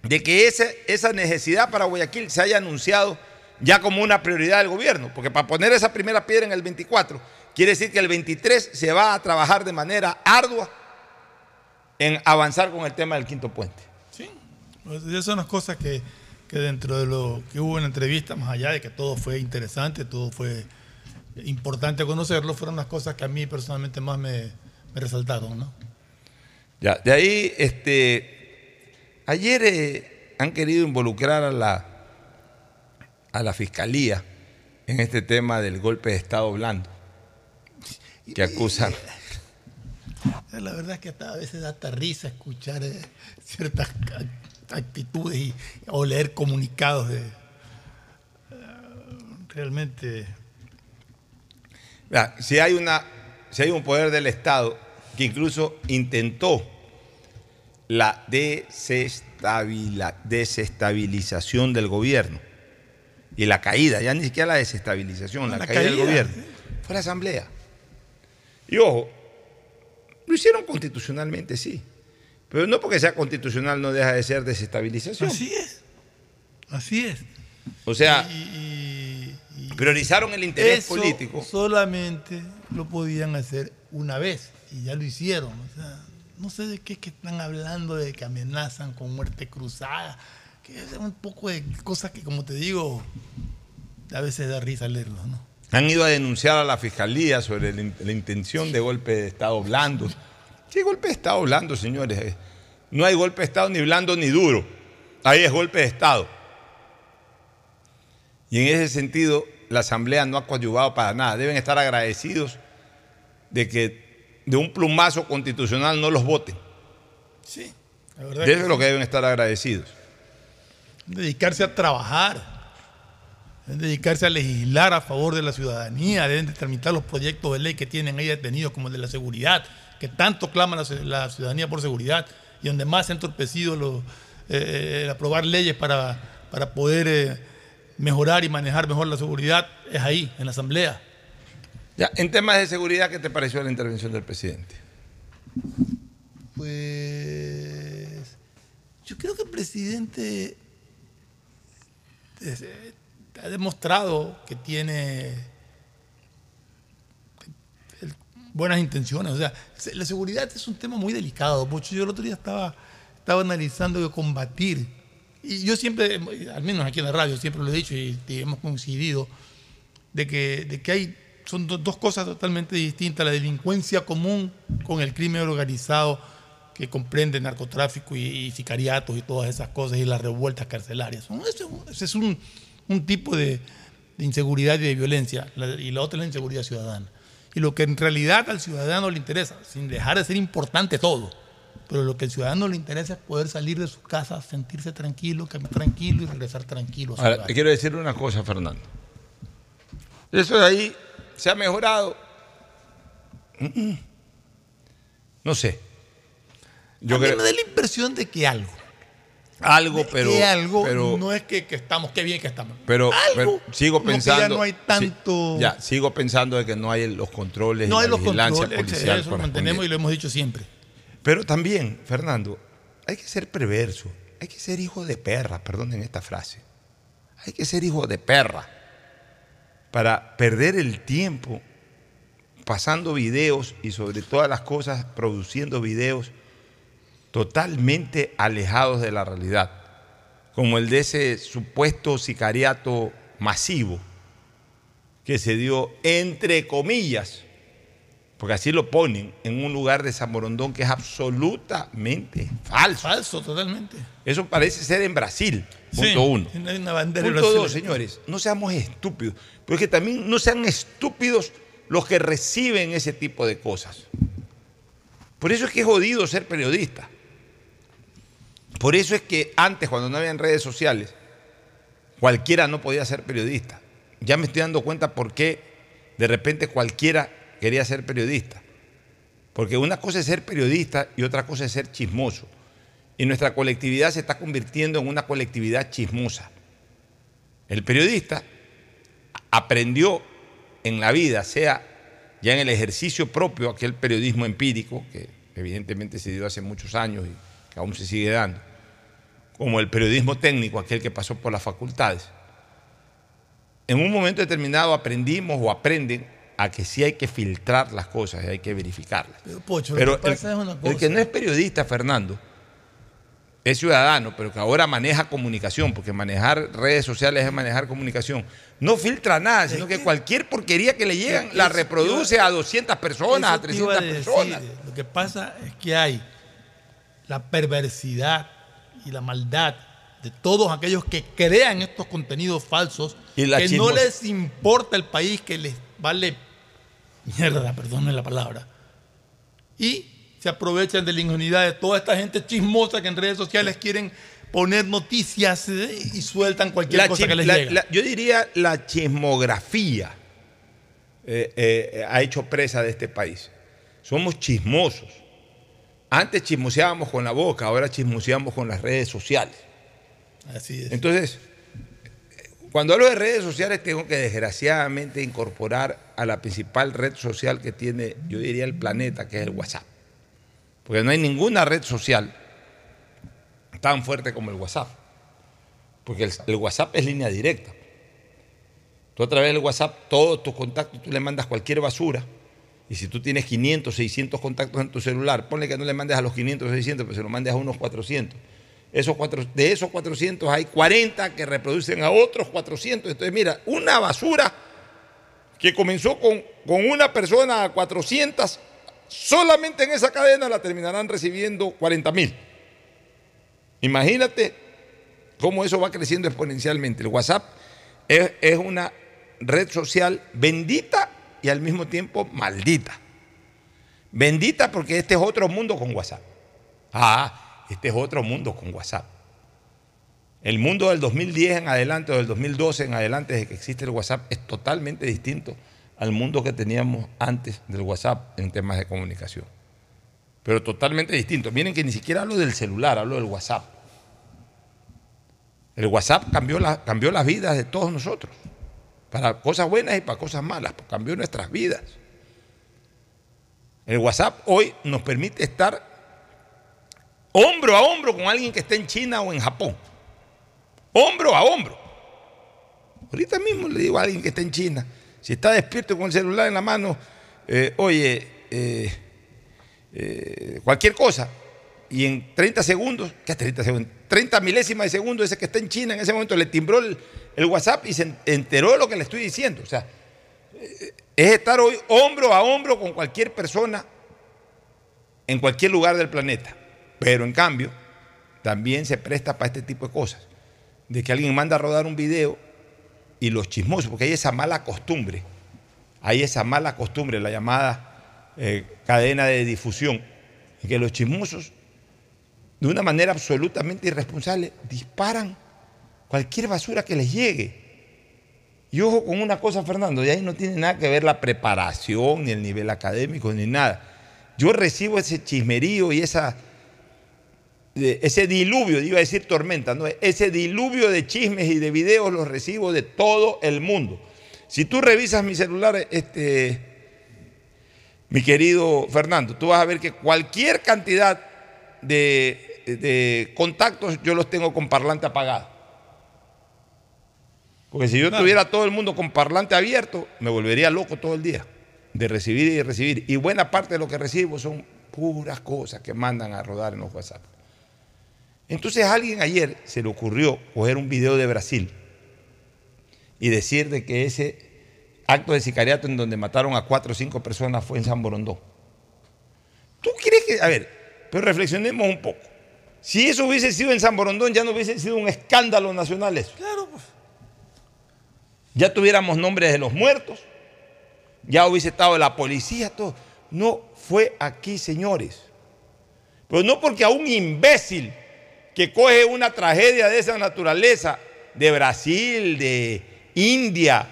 de que esa necesidad para Guayaquil se haya anunciado ya como una prioridad del gobierno, porque para poner esa primera piedra en el 24, quiere decir que el 23 se va a trabajar de manera ardua en avanzar con el tema del quinto puente. Sí, pues esas son las cosas que, que dentro de lo que hubo en la entrevista, más allá de que todo fue interesante, todo fue importante conocerlo, fueron las cosas que a mí personalmente más me, me resaltaron, ¿no? Ya, de ahí, este, ayer eh, han querido involucrar a la, a la fiscalía en este tema del golpe de Estado blando, que acusan. La verdad es que hasta a veces da hasta risa escuchar eh, ciertas actitudes y, o leer comunicados de... eh, realmente... Si hay, una, si hay un poder del Estado que incluso intentó la desestabilización del gobierno y la caída, ya ni siquiera la desestabilización, la, La caída, del gobierno, fue la Asamblea. Y ojo, lo hicieron constitucionalmente, sí, pero no porque sea constitucional no deja de ser desestabilización. Así es, así es. O sea, Y- y- y- priorizaron el interés Eso político. Solamente lo podían hacer una vez y ya lo hicieron. O sea, no sé de qué es que están hablando, de que amenazan con muerte cruzada, que es un poco de cosas que, como te digo, a veces da risa leerlos, ¿no? Han ido a denunciar a la fiscalía sobre la, in- la intención de golpe de Estado blando. ¿Qué golpe de Estado blando, señores? Eh, No hay golpe de Estado ni blando ni duro. Ahí es golpe de Estado. Y en ese sentido, la Asamblea no ha coadyuvado para nada. Deben estar agradecidos de que de un plumazo constitucional no los voten. Sí, la verdad De eso es lo que deben estar agradecidos. dedicarse a trabajar, deben dedicarse a legislar a favor de la ciudadanía, deben de tramitar los proyectos de ley que tienen ahí detenidos, como el de la seguridad, que tanto clama la, la ciudadanía por seguridad y donde más se ha entorpecido lo- eh, el aprobar leyes para, para poder eh, mejorar y manejar mejor la seguridad, es ahí, en la Asamblea. Ya, en temas de seguridad, ¿qué te pareció la intervención del presidente? Pues yo creo que el presidente eh, ha demostrado que tiene buenas intenciones. O sea, se- la seguridad es un tema muy delicado. Yo el otro día estaba, estaba analizando que combatir, y yo siempre, al menos aquí en la radio, siempre lo he dicho y, hemos coincidido, de que, de que hay, son do- dos cosas totalmente distintas, la delincuencia común con el crimen organizado que comprende narcotráfico y, y sicariatos y todas esas cosas y las revueltas carcelarias. Ese es un, un tipo de, de inseguridad y de violencia la- y la otra es la inseguridad ciudadana. Y lo que en realidad al ciudadano le interesa, sin dejar de ser importante todo, pero lo que al ciudadano le interesa es poder salir de su casa, sentirse tranquilo, caminar tranquilo y regresar tranquilo. a su Ahora, te quiero decir una cosa, Fernando. Eso de ahí se ha mejorado. No sé. Yo a mí creo me da la impresión de que algo, algo, pero, que algo pero, no es que, que estamos, qué bien que estamos. pero, algo, pero sigo pensando. ya no hay sí, tanto, ya, sigo pensando de que no hay los controles no y hay la los vigilancia controles, policial eso lo mantenemos y lo hemos dicho siempre. Pero también, Fernando, hay que ser perverso, hay que ser hijo de perra, perdonen esta frase. Hay que ser hijo de perra para perder el tiempo pasando videos y sobre todas las cosas produciendo videos totalmente alejados de la realidad, como el de ese supuesto sicariato masivo que se dio entre comillas porque así lo ponen en un lugar de San Morondón que es absolutamente falso. Falso, totalmente. Eso parece ser en Brasil, punto Sí, uno. Hay una bandera Punto dos, señores, no seamos estúpidos, pero es que también no sean estúpidos los que reciben ese tipo de cosas. Por eso es que es jodido ser periodista. Por eso es que antes, cuando no habían redes sociales, cualquiera no podía ser periodista. Ya me estoy dando cuenta por qué de repente cualquiera quería ser periodista. Porque una cosa es ser periodista y otra cosa es ser chismoso. Y nuestra colectividad se está convirtiendo en una colectividad chismosa. El periodista aprendió en la vida, sea ya en el ejercicio propio, aquel periodismo empírico, que evidentemente se dio hace muchos años que aún se sigue dando, como el periodismo técnico, aquel que pasó por las facultades, en un momento determinado aprendimos o aprenden a que sí hay que filtrar las cosas y hay que verificarlas. Pero, Pocho, Pero que el, es una el cosa. que no es periodista, Fernando, es ciudadano, pero que ahora maneja comunicación, porque manejar redes sociales es manejar comunicación, no filtra nada, sino que cualquier porquería que le llegan la reproduce a 200 personas, a Eso te iba 300 decir. personas. Lo que pasa es que hay la perversidad y la maldad de todos aquellos que crean estos contenidos falsos, Y que chismos- no les importa el país, que les vale mierda, perdonen la palabra. Y se aprovechan de la ingenuidad de toda esta gente chismosa que en redes sociales quieren poner noticias eh, y sueltan cualquier La cosa que les la- llega. la- yo diría la chismografía eh, eh, ha hecho presa de este país. Somos chismosos. Antes chismoseábamos con la boca, ahora chismoseamos con las redes sociales. Así es. Entonces, cuando hablo de redes sociales, tengo que desgraciadamente incorporar a la principal red social que tiene, yo diría, el planeta, que es el WhatsApp. Porque no hay ninguna red social tan fuerte como el WhatsApp. Porque el, el WhatsApp es línea directa. Tú a través del WhatsApp, todos tus contactos, tú le mandas cualquier basura. Y si tú tienes 500, 600 contactos en tu celular, ponle que no le mandes a los 500, 600, pero se lo mandes a unos 400. Esos cuatro, de esos 400 hay 40 que reproducen a otros 400. Entonces, mira, una basura que comenzó con, con una persona a 400, solamente en esa cadena la terminarán recibiendo 40 mil. Imagínate cómo eso va creciendo exponencialmente. El WhatsApp es, es una red social bendita y al mismo tiempo maldita. Bendita porque este es otro mundo con WhatsApp. Ah, este es otro mundo con WhatsApp. El mundo del 2010 en adelante o del 2012 en adelante, desde que existe el WhatsApp, es totalmente distinto al mundo que teníamos antes del WhatsApp en temas de comunicación. Pero totalmente distinto. Miren que ni siquiera hablo del celular, hablo del WhatsApp. El WhatsApp cambió, la- cambió las vidas de todos nosotros. Para cosas buenas y para cosas malas. pues, Cambió nuestras vidas. El WhatsApp hoy nos permite estar hombro a hombro con alguien que esté en China o en Japón. Hombro a hombro. Ahorita mismo le digo a alguien que está en China, si está despierto con el celular en la mano, eh, oye, eh, eh, cualquier cosa, y en 30 segundos, ¿qué 30 segundos? 30 milésimas de segundo, ese que está en China en ese momento le timbró el, el WhatsApp y se enteró de lo que le estoy diciendo. O sea, es estar hoy hombro a hombro con cualquier persona en cualquier lugar del planeta. Pero en cambio, también se presta para este tipo de cosas. De que alguien manda a rodar un video y los chismosos, porque hay esa mala costumbre, hay esa mala costumbre, la llamada eh, cadena de difusión, en que los chismosos, de una manera absolutamente irresponsable, disparan cualquier basura que les llegue. Y ojo con una cosa, Fernando, de ahí no tiene nada que ver la preparación, ni el nivel académico, ni nada. Yo recibo ese chismerío y esa, ese diluvio, iba a decir tormenta, ¿no? ese diluvio de chismes y de videos los recibo de todo el mundo. Si tú revisas mi celular, este, mi querido Fernando, tú vas a ver que cualquier cantidad de, de contactos yo los tengo con parlante apagado. Porque si yo tuviera todo el mundo con parlante abierto, me volvería loco todo el día de recibir y recibir. Y buena parte de lo que recibo son puras cosas que mandan a rodar en los WhatsApp. Entonces a alguien ayer se le ocurrió coger un video de Brasil y decir de que ese acto de sicariato en donde mataron a cuatro o cinco personas fue en San Borondón. ¿Tú crees que.? A ver, pero reflexionemos un poco. Si eso hubiese sido en San Borondón, ya no hubiese sido un escándalo nacional eso. Claro, pues. Ya tuviéramos nombres de los muertos, ya hubiese estado la policía, todo. No fue aquí, señores. Pero no porque a un imbécil que coge una tragedia de esa naturaleza, de Brasil, de India,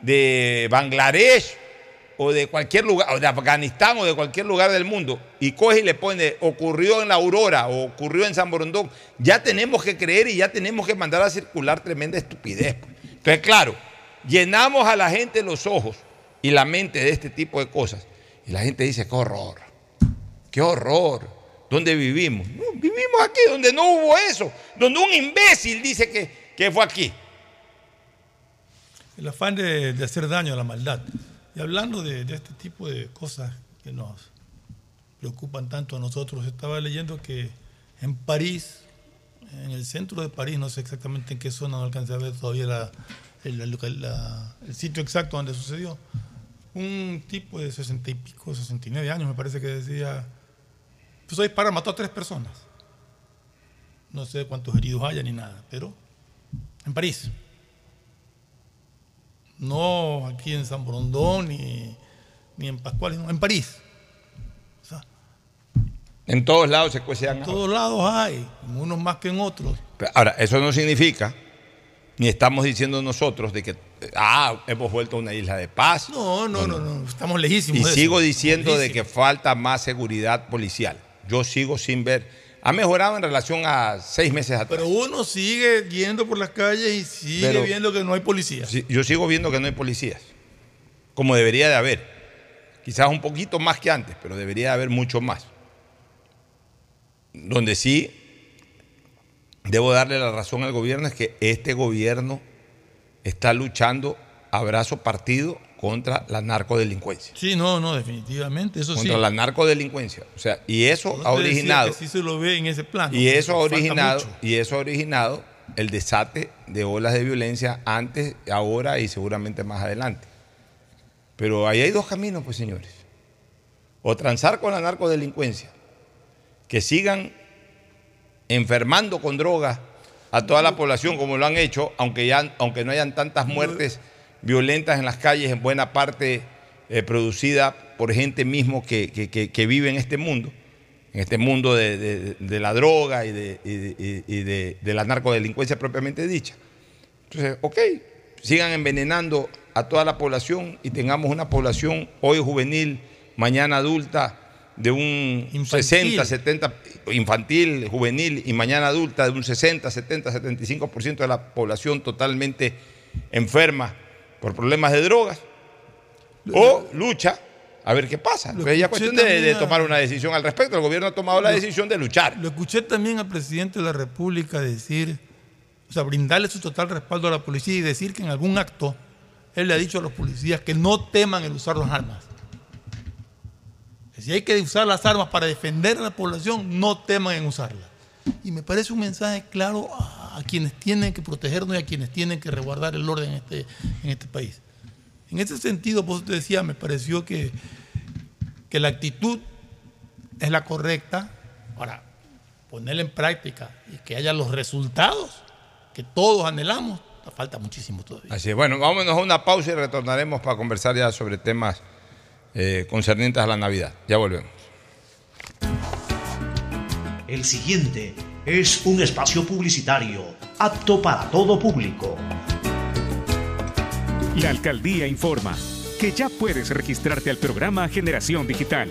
de Bangladesh, o de cualquier lugar, o de Afganistán, o de cualquier lugar del mundo, y coge y le pone, ocurrió en la Aurora, o ocurrió en San Borondón, ya tenemos que creer y ya tenemos que mandar a circular tremenda estupidez. Entonces, claro, llenamos a la gente los ojos y la mente de este tipo de cosas, y la gente dice, qué horror, qué horror, donde vivimos. Vivimos aquí donde no hubo eso, donde un imbécil dice que, que fue aquí. El afán de, de hacer daño a la maldad. Y hablando de, de este tipo de cosas que nos preocupan tanto a nosotros, estaba leyendo que en París, en el centro de París, no sé exactamente en qué zona, no alcancé a ver todavía la- el, la- sitio exacto donde sucedió, un tipo de sesenta y pico, 69 años me parece que decía, pues hoy para mató a tres personas. No sé cuántos heridos haya ni nada, pero en París. No aquí en San Borondón ni, ni en Pascual, no, en París. O sea, En todos lados se cuecen. en todos lados hay, en unos más que en otros. Ahora, eso no significa, ni estamos diciendo nosotros, de que ah, hemos vuelto a una isla de paz. No, no, no, no, estamos lejísimos. Y de eso, sigo diciendo de que falta más seguridad policial. Yo sigo sin ver. Ha mejorado en relación a seis meses atrás. Pero uno sigue yendo por las calles y sigue Pero- viendo que no hay policía. Sí, yo sigo viendo que no hay policías, como debería de haber. Quizás un poquito más que antes, pero debería de haber mucho más. Donde sí debo darle la razón al gobierno es que este gobierno está luchando a brazo partido contra la narcodelincuencia. Sí, no, no, definitivamente, eso Contra sí. la narcodelincuencia. O sea, y eso ha originado. sí se lo ve en ese plan. Y eso ha originado, y eso ha originado el desate de olas de violencia antes, ahora y seguramente más adelante. Pero ahí hay dos caminos, pues señores. O transar con la narcodelincuencia, que sigan enfermando con drogas a toda la población como lo han hecho, aunque, ya, aunque no hayan tantas muertes violentas en las calles, en buena parte eh, producida por gente mismo que, que- vive en este mundo, en este mundo de, de- la droga y, de, y de la narcodelincuencia propiamente dicha. Entonces, ok, sigan envenenando a toda la población y tengamos una población hoy juvenil, mañana adulta, de un Infantil. 60, 70, infantil, juvenil y mañana adulta, de un 60, 70, 75% de la población totalmente enferma por problemas de drogas. O lucha a ver qué pasa. Lo es cuestión de, de tomar una decisión al respecto. El gobierno ha tomado la decisión de luchar. Lo escuché también al presidente de la República decir, o sea, brindarle su total respaldo a la policía y decir que en algún acto él le ha dicho a los policías que no teman el usar las armas. Si hay que usar las armas para defender a la población, no teman en usarlas. Y me parece un mensaje claro a, quienes tienen que protegernos y a quienes tienen que resguardar el orden en este, en este país. En ese sentido, vos te decía, me pareció que, que la actitud es la correcta. Ahora, ponerla en práctica y que haya los resultados que todos anhelamos, falta muchísimo todavía. Así es. Bueno, vámonos a una pausa y retornaremos para conversar ya sobre temas eh, concernientes a la Navidad. Ya volvemos. El siguiente es un espacio publicitario apto para todo público. La alcaldía informa que ya puedes registrarte al programa Generación Digital.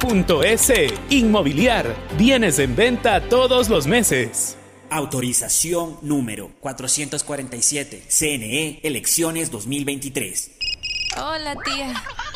www.inmobiliariapublica.es. Inmobiliar, bienes en venta todos los meses. Autorización número 447. CNE, elecciones 2023. Hola tía,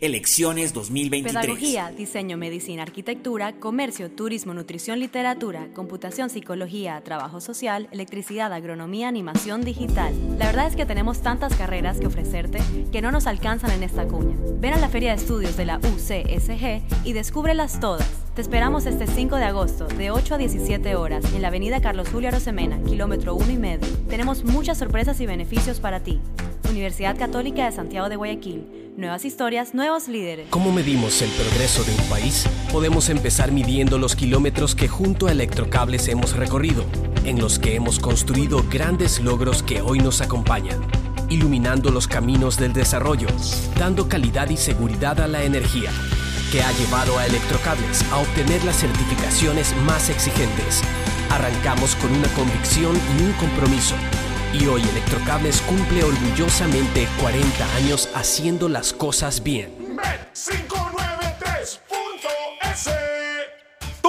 Elecciones 2023. Pedagogía, diseño, medicina, arquitectura, comercio, turismo, nutrición, literatura, computación, psicología, trabajo social, electricidad, agronomía, animación digital. La verdad es que tenemos tantas carreras que ofrecerte que no nos alcanzan en esta cuña. Ven a la Feria de Estudios de la UCSG y descúbrelas todas. Te esperamos este 5 de agosto, de 8 a 17 horas, en la avenida Carlos Julio Arosemena, kilómetro 1 y medio. Tenemos muchas sorpresas y beneficios para ti. Universidad Católica de Santiago de Guayaquil Nuevas historias, nuevos líderes. ¿Cómo medimos el progreso de un país? Podemos empezar midiendo los kilómetros que junto a Electrocables hemos recorrido, en los que hemos construido grandes logros que hoy nos acompañan, iluminando los caminos del desarrollo, dando calidad y seguridad a la energía, que ha llevado a Electrocables a obtener las certificaciones más exigentes. Arrancamos con una convicción y un compromiso y hoy Electrocables cumple orgullosamente 40 años haciendo las cosas bien. Bet593.es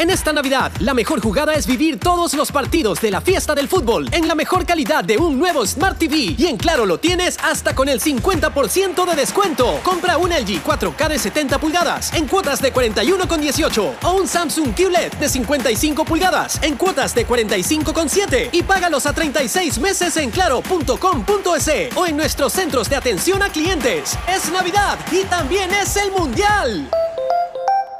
En esta Navidad, la mejor jugada es vivir todos los partidos de la fiesta del fútbol en la mejor calidad de un nuevo Smart TV. Y en Claro lo tienes hasta con el 50% de descuento. Compra un LG 4K de 70 pulgadas en cuotas de 41,18 o un Samsung QLED de 55 pulgadas en cuotas de 45,7 y págalos a 36 meses en claro.com.es o en nuestros centros de atención a clientes. Es Navidad y también es el Mundial.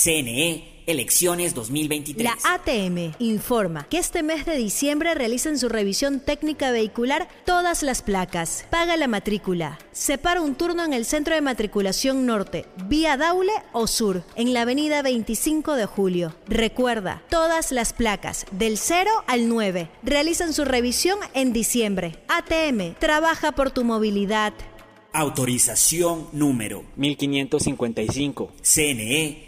CNE, elecciones 2023. La ATM informa que este mes de diciembre realizan su revisión técnica vehicular todas las placas. Paga la matrícula. Separa un turno en el centro de matriculación norte, vía Daule o sur, en la avenida 25 de julio. Recuerda, todas las placas del 0 al 9 realizan su revisión en diciembre. ATM, trabaja por tu movilidad. Autorización número 1555. CNE,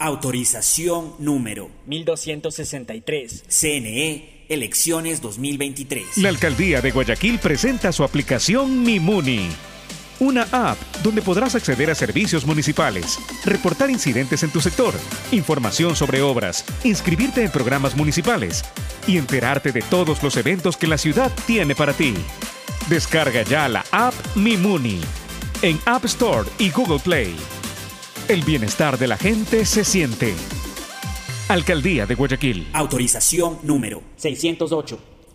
Autorización número 1263. CNE, elecciones 2023. La alcaldía de Guayaquil presenta su aplicación Mimuni. Una app donde podrás acceder a servicios municipales, reportar incidentes en tu sector, información sobre obras, inscribirte en programas municipales y enterarte de todos los eventos que la ciudad tiene para ti. Descarga ya la app Mimuni en App Store y Google Play. El bienestar de la gente se siente. Alcaldía de Guayaquil. Autorización número 608.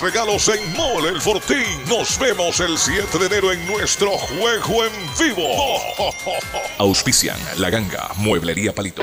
regalos en Mole el Fortín. Nos vemos el 7 de enero en nuestro juego en vivo. Auspician La Ganga, Mueblería Palito.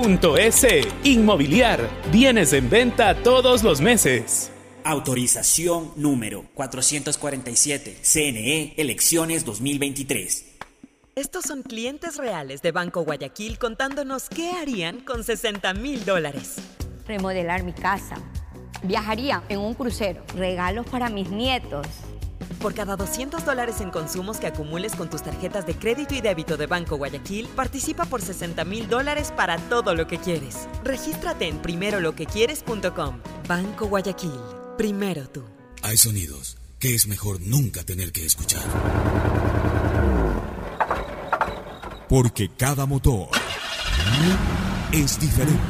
www.inmobiliariapublica.es. Inmobiliar, bienes en venta todos los meses. Autorización número 447. CNE, elecciones 2023. Estos son clientes reales de Banco Guayaquil contándonos qué harían con 60 mil dólares. Remodelar mi casa. Viajaría en un crucero. Regalos para mis nietos. Por cada 200 dólares en consumos que acumules con tus tarjetas de crédito y débito de Banco Guayaquil, participa por 60 mil dólares para todo lo que quieres. Regístrate en primeroloquequieres.com. Banco Guayaquil. Primero tú. Hay sonidos que es mejor nunca tener que escuchar. Porque cada motor es diferente.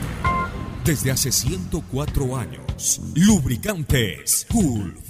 Desde hace 104 años, lubricantes Gulf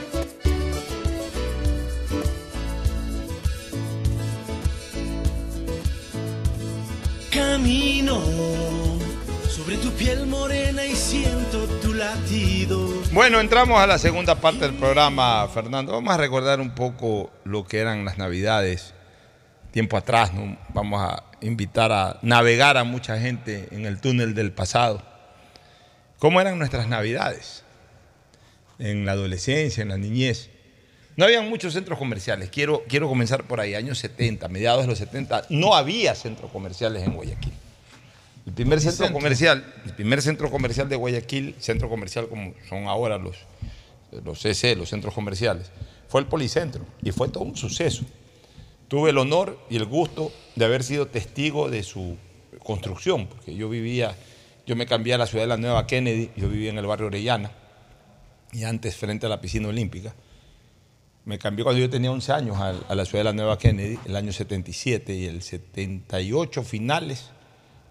Sobre tu piel morena y siento tu latido. Bueno, entramos a la segunda parte del programa, Fernando. Vamos a recordar un poco lo que eran las Navidades tiempo atrás. Vamos a invitar a navegar a mucha gente en el túnel del pasado. ¿Cómo eran nuestras Navidades? En la adolescencia, en la niñez. No había muchos centros comerciales. Quiero, quiero comenzar por ahí, años 70, mediados de los 70. No había centros comerciales en Guayaquil. El primer centro, centro? comercial, el primer centro comercial de Guayaquil, centro comercial como son ahora los, los CC, los centros comerciales, fue el Policentro y fue todo un suceso. Tuve el honor y el gusto de haber sido testigo de su construcción, porque yo vivía, yo me cambié a la ciudad de la Nueva Kennedy, yo vivía en el barrio Orellana, y antes frente a la piscina olímpica. Me cambié cuando yo tenía 11 años a, a la ciudad de la Nueva Kennedy, el año 77 y el 78 finales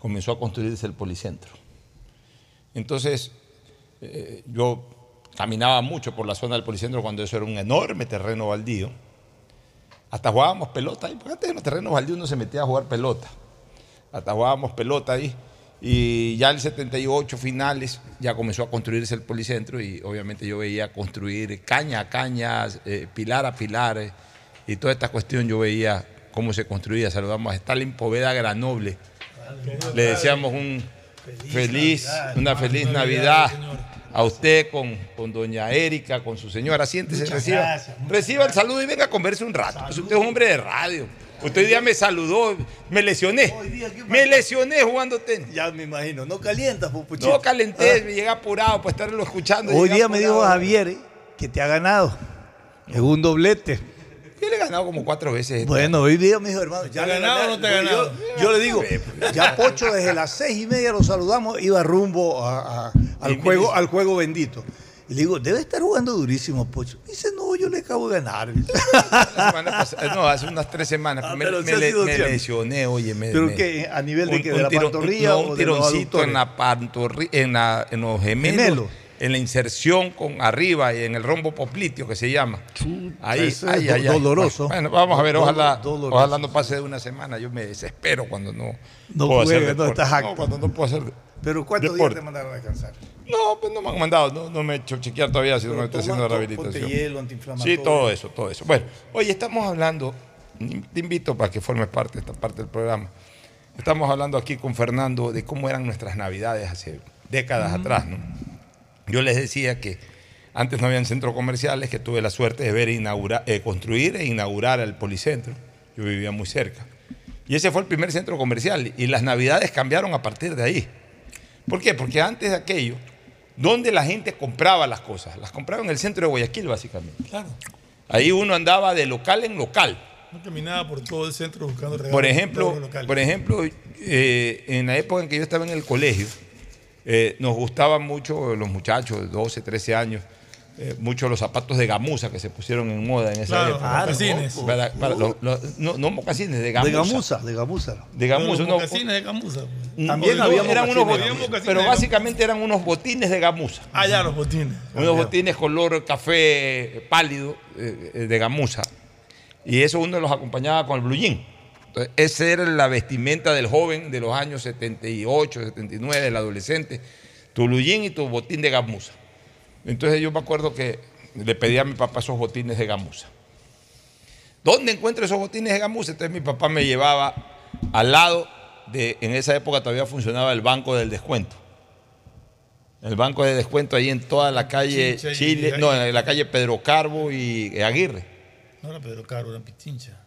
comenzó a construirse el policentro. Entonces, eh, yo caminaba mucho por la zona del policentro cuando eso era un enorme terreno baldío. Hasta jugábamos pelota ahí, porque antes en los terrenos baldíos uno se metía a jugar pelota. Hasta jugábamos pelota ahí. Y ya el 78 finales ya comenzó a construirse el policentro y obviamente yo veía construir caña a caña, eh, pilar a pilar eh, y toda esta cuestión yo veía cómo se construía. Saludamos a Stalin Poveda Granoble. Le deseamos un feliz, una feliz Navidad a usted con, con doña Erika, con su señora. Siéntese, reciba, reciba el saludo y venga a conversar un rato. Pues usted es un hombre de radio. Usted hoy día me saludó, me lesioné. Me lesioné jugando tenis. Ya me imagino, no calientas, pupuchito. No calenté, me llegué apurado para estarlo escuchando. Hoy día me dijo. Javier que te ha ganado. Es un doblete. Yo le he ganado como cuatro veces. Bueno, hoy día me dijo, hermano, ya ¿Te ha le ganado gané. o no te ha Yo- ganado? Yo, le digo, ya Pocho desde las seis y media lo saludamos, iba rumbo a- a- al, juego, al juego bendito. Le digo, debe estar jugando durísimo, Pocho. Dice, no, yo le acabo de ganar. Pasada- no, hace unas tres semanas. Ah, me me le- me lesioné, oye. Me, ¿Pero qué? ¿A nivel de un- qué? ¿De un la tiro- pantorrilla no, o un de los tironcito aductores? en la pantorrilla, en, la- en los gemelos, Gemelos. en la inserción con arriba y en el rombo popliteo que se llama. Ahí, es do- ay, ay. doloroso. Bueno, vamos a ver, ojalá, doloroso. ojalá no pase de una semana. Yo me desespero cuando no, No puedo hacer no estás No, cuando no puedo hacer Pero ¿cuántos deporte. días te mandaron a descansar? No, pues no me han mandado, no, no me he hecho chequear todavía si no me estoy haciendo to- rehabilitación. hielo, antiinflamatorio. Sí, todo eso, todo eso. Bueno, oye, estamos hablando, te invito para que formes parte de esta parte del programa. Estamos hablando aquí con Fernando de cómo eran nuestras navidades hace décadas atrás, ¿no? Yo les decía que antes no habían centros comerciales, que tuve la suerte de ver eh, construir e inaugurar el policentro. Yo vivía muy cerca. Y ese fue el primer centro comercial. Y las navidades cambiaron a partir de ahí. ¿Por qué? Porque antes de aquello, ¿dónde la gente compraba las cosas? Las compraba en el centro de Guayaquil, básicamente. Claro. Ahí uno andaba de local en local. No caminaba por todo el centro buscando regalos. Por ejemplo, por ejemplo eh, en la época en que yo estaba en el colegio, eh, nos gustaban mucho los muchachos de 12, 13 años, eh, mucho los zapatos de gamuza que se pusieron en moda en esa Claro, época. mocasines. Para- para los- los- no, no mocasines, de gamuza. De gamuza, de gamuza. De gamuza, uno- mocasines de gamuza. También no, había eran unos de botines, pero básicamente eran unos botines de gamuza. Ah, ya, los botines. Unos botines color café pálido eh, eh, de gamuza. Y eso uno los acompañaba con el blue jean. Entonces, esa era la vestimenta del joven de los años 78, 79, del adolescente. Tu blue jean y tu botín de gamuza. Entonces yo me acuerdo que le pedí a mi papá esos botines de gamuza. ¿Dónde encuentro esos botines de gamuza? Entonces mi papá me llevaba al lado de, en esa época todavía funcionaba el Banco del Descuento. El Banco de Descuento ahí en toda la calle Pichincha Chile, no, en la calle Pedro Carbo y Aguirre. No era Pedro Caro, era Pichincha.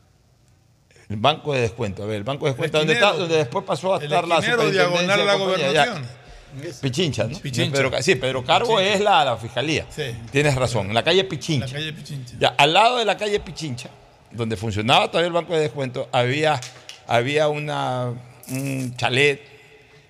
El Banco de Descuento, a ver, el Banco de Descuento, donde, esquinero. está, donde después pasó a El estar la diagonal de la ya. Pichincha, ¿no? Pichincha. Pedro- sí, Pedro Carbo Pichincha. es la, la fiscalía. Sí. Tienes razón, en la calle Pichincha. La calle Pichincha. Ya, al lado de la calle Pichincha, donde funcionaba todavía el banco de descuento, había, había una, un chalet.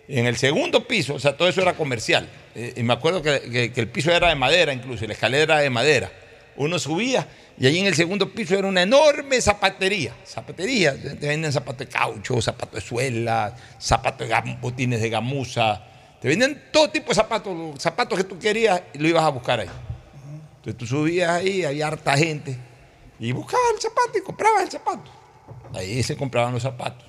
En el segundo piso, o sea, todo eso era comercial. Eh, y me acuerdo que, que- que el piso era de madera incluso, y la escalera era de madera. Uno subía y allí en el segundo piso era una enorme zapatería. Zapatería, te venden zapatos de caucho, zapatos de suela, zapatos de botines de gamuza. Te venden todo tipo de zapatos, los zapatos que tú querías y lo ibas a buscar ahí. Entonces tú subías ahí, había harta gente y buscabas el zapato y comprabas el zapato. Ahí se compraban los zapatos.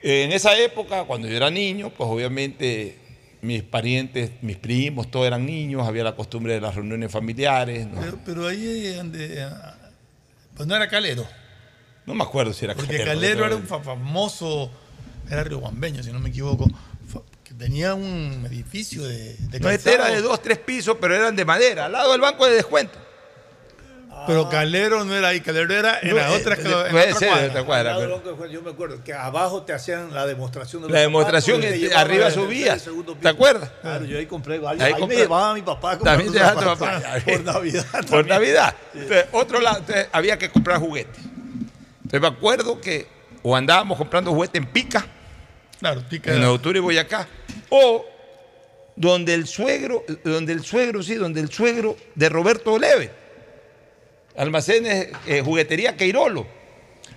En esa época, cuando yo era niño, pues obviamente mis parientes, mis primos, todos eran niños, había la costumbre de las reuniones familiares. ¿no? Pero, pero ahí donde, ah, pues no era Calero. No me acuerdo si era Porque Calero, Calero pero- era un fa- famoso, era riobambeño, si no me equivoco, tenía un edificio de, de No, este era de dos, tres pisos, pero eran de madera, al lado del banco de descuento. Pero Calero no era ahí, Calero era en No, la otra, Yo me acuerdo que abajo te hacían la demostración de los La demostración, arriba segundo ¿Te acuerdas? Claro, yo ahí compré varios. Ahí Ahí, compré- me llevaba a mi papá a comprar También te dejaste zapatos. papá. Por Navidad. Por. Navidad. Entonces, otro lado, entonces, había que comprar juguetes. Entonces me acuerdo que o andábamos comprando juguetes en Pica, Claro, en Octubre y Boyacá, o donde el suegro, donde el suegro, sí, donde el suegro de Roberto Leve, almacenes, eh, juguetería Queirolo,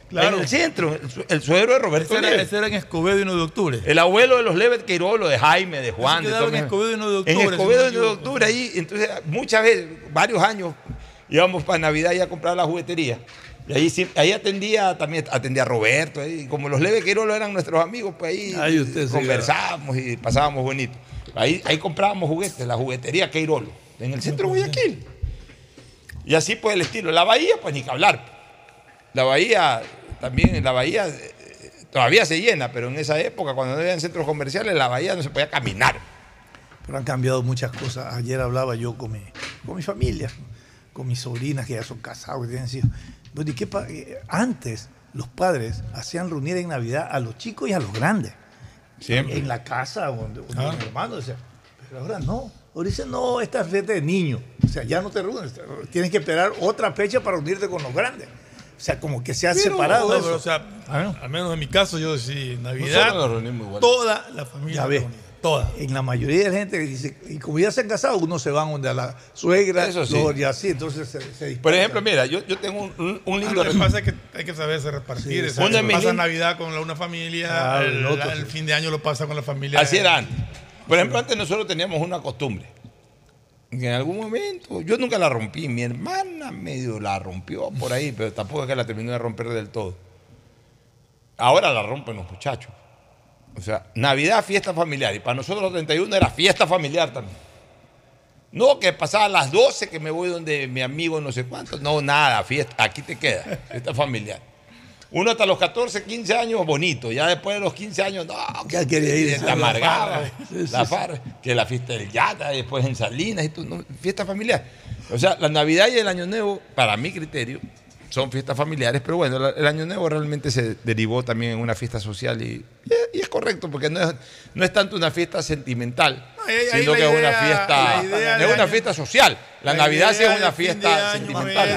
Claro. en el centro, el, su- el suegro de Roberto Ese era, Leve. ese era en Escobedo y 1 de octubre. El abuelo de los Levet Queirolo, de Jaime, de Juan. de en. Escobedo y 9 de octubre, En Escobedo y 9 de octubre, ahí. Entonces, muchas veces, varios años, íbamos para Navidad y a comprar la juguetería. Y ahí, sí- ahí atendía, también atendía a Roberto. ahí. Como los Levet Queirolo eran nuestros amigos, pues ahí, Ahí usted se conversábamos y pasábamos bonito. Ahí, ahí comprábamos juguetes, la juguetería Queirolo, en el centro de Guayaquil. Y así pues el estilo. La bahía, pues ni que hablar. La bahía, también en la bahía eh, todavía se llena, pero en esa época, cuando no había centros comerciales, la bahía no se podía caminar. Pero han cambiado muchas cosas. Ayer hablaba yo con mi, con mi familia, con mis sobrinas que ya son casados, que tienen hijos. Donde, ¿qué pa- eh, antes los padres hacían reunir en Navidad a los chicos y a los grandes. Siempre. En la casa donde, donde mi hermano decía, pero ahora no. Ahora dicen, no, esta es fiesta de niños. O sea, ya no te reúnes. Tienes que esperar otra fecha para unirte con los grandes. O sea, como que se ha Pero, separado no, eso. pero, o sea, al menos en mi caso, yo sí, Navidad, Nosotros nos reunimos igual. toda la familia Ya ves, reunida, toda. En la mayoría de la gente que dice, y como ya se han casado, unos se van donde a la suegra, Eso sí. los- y así, entonces se, se Por ejemplo, mira, yo, yo tengo un, un- un lindo Lo que pasa es que hay que saberse repartir. Sí, Uno pasa Navidad con la- una familia, el, el otro, el sí. fin de año lo pasa con la familia. Así era antes. Por ejemplo, antes nosotros teníamos una costumbre. En algún momento, yo nunca la rompí, mi hermana medio la rompió por ahí, pero tampoco es que la terminó de romper del todo. Ahora la rompen los muchachos. O sea, Navidad, fiesta familiar. Y para nosotros los 31 era fiesta familiar también. No, que pasaba a las 12 que me voy donde mi amigo no sé cuánto. No, nada, fiesta, aquí te queda, fiesta familiar. Uno hasta los 14, 15 años, bonito. Ya después de los 15 años, no, Ya quería ir. la sí. farra, que la fiesta del Yata, después en Salinas, y todo, no, fiesta familiar. O sea, la Navidad y el Año Nuevo, para mi criterio, son fiestas familiares, pero bueno, el Año Nuevo realmente se derivó también en una fiesta social y, y es correcto, porque no es, no es tanto una fiesta sentimental, ahí sino que es una fiesta, es una año- fiesta social. La, Navidad sí es una fiesta año sentimental.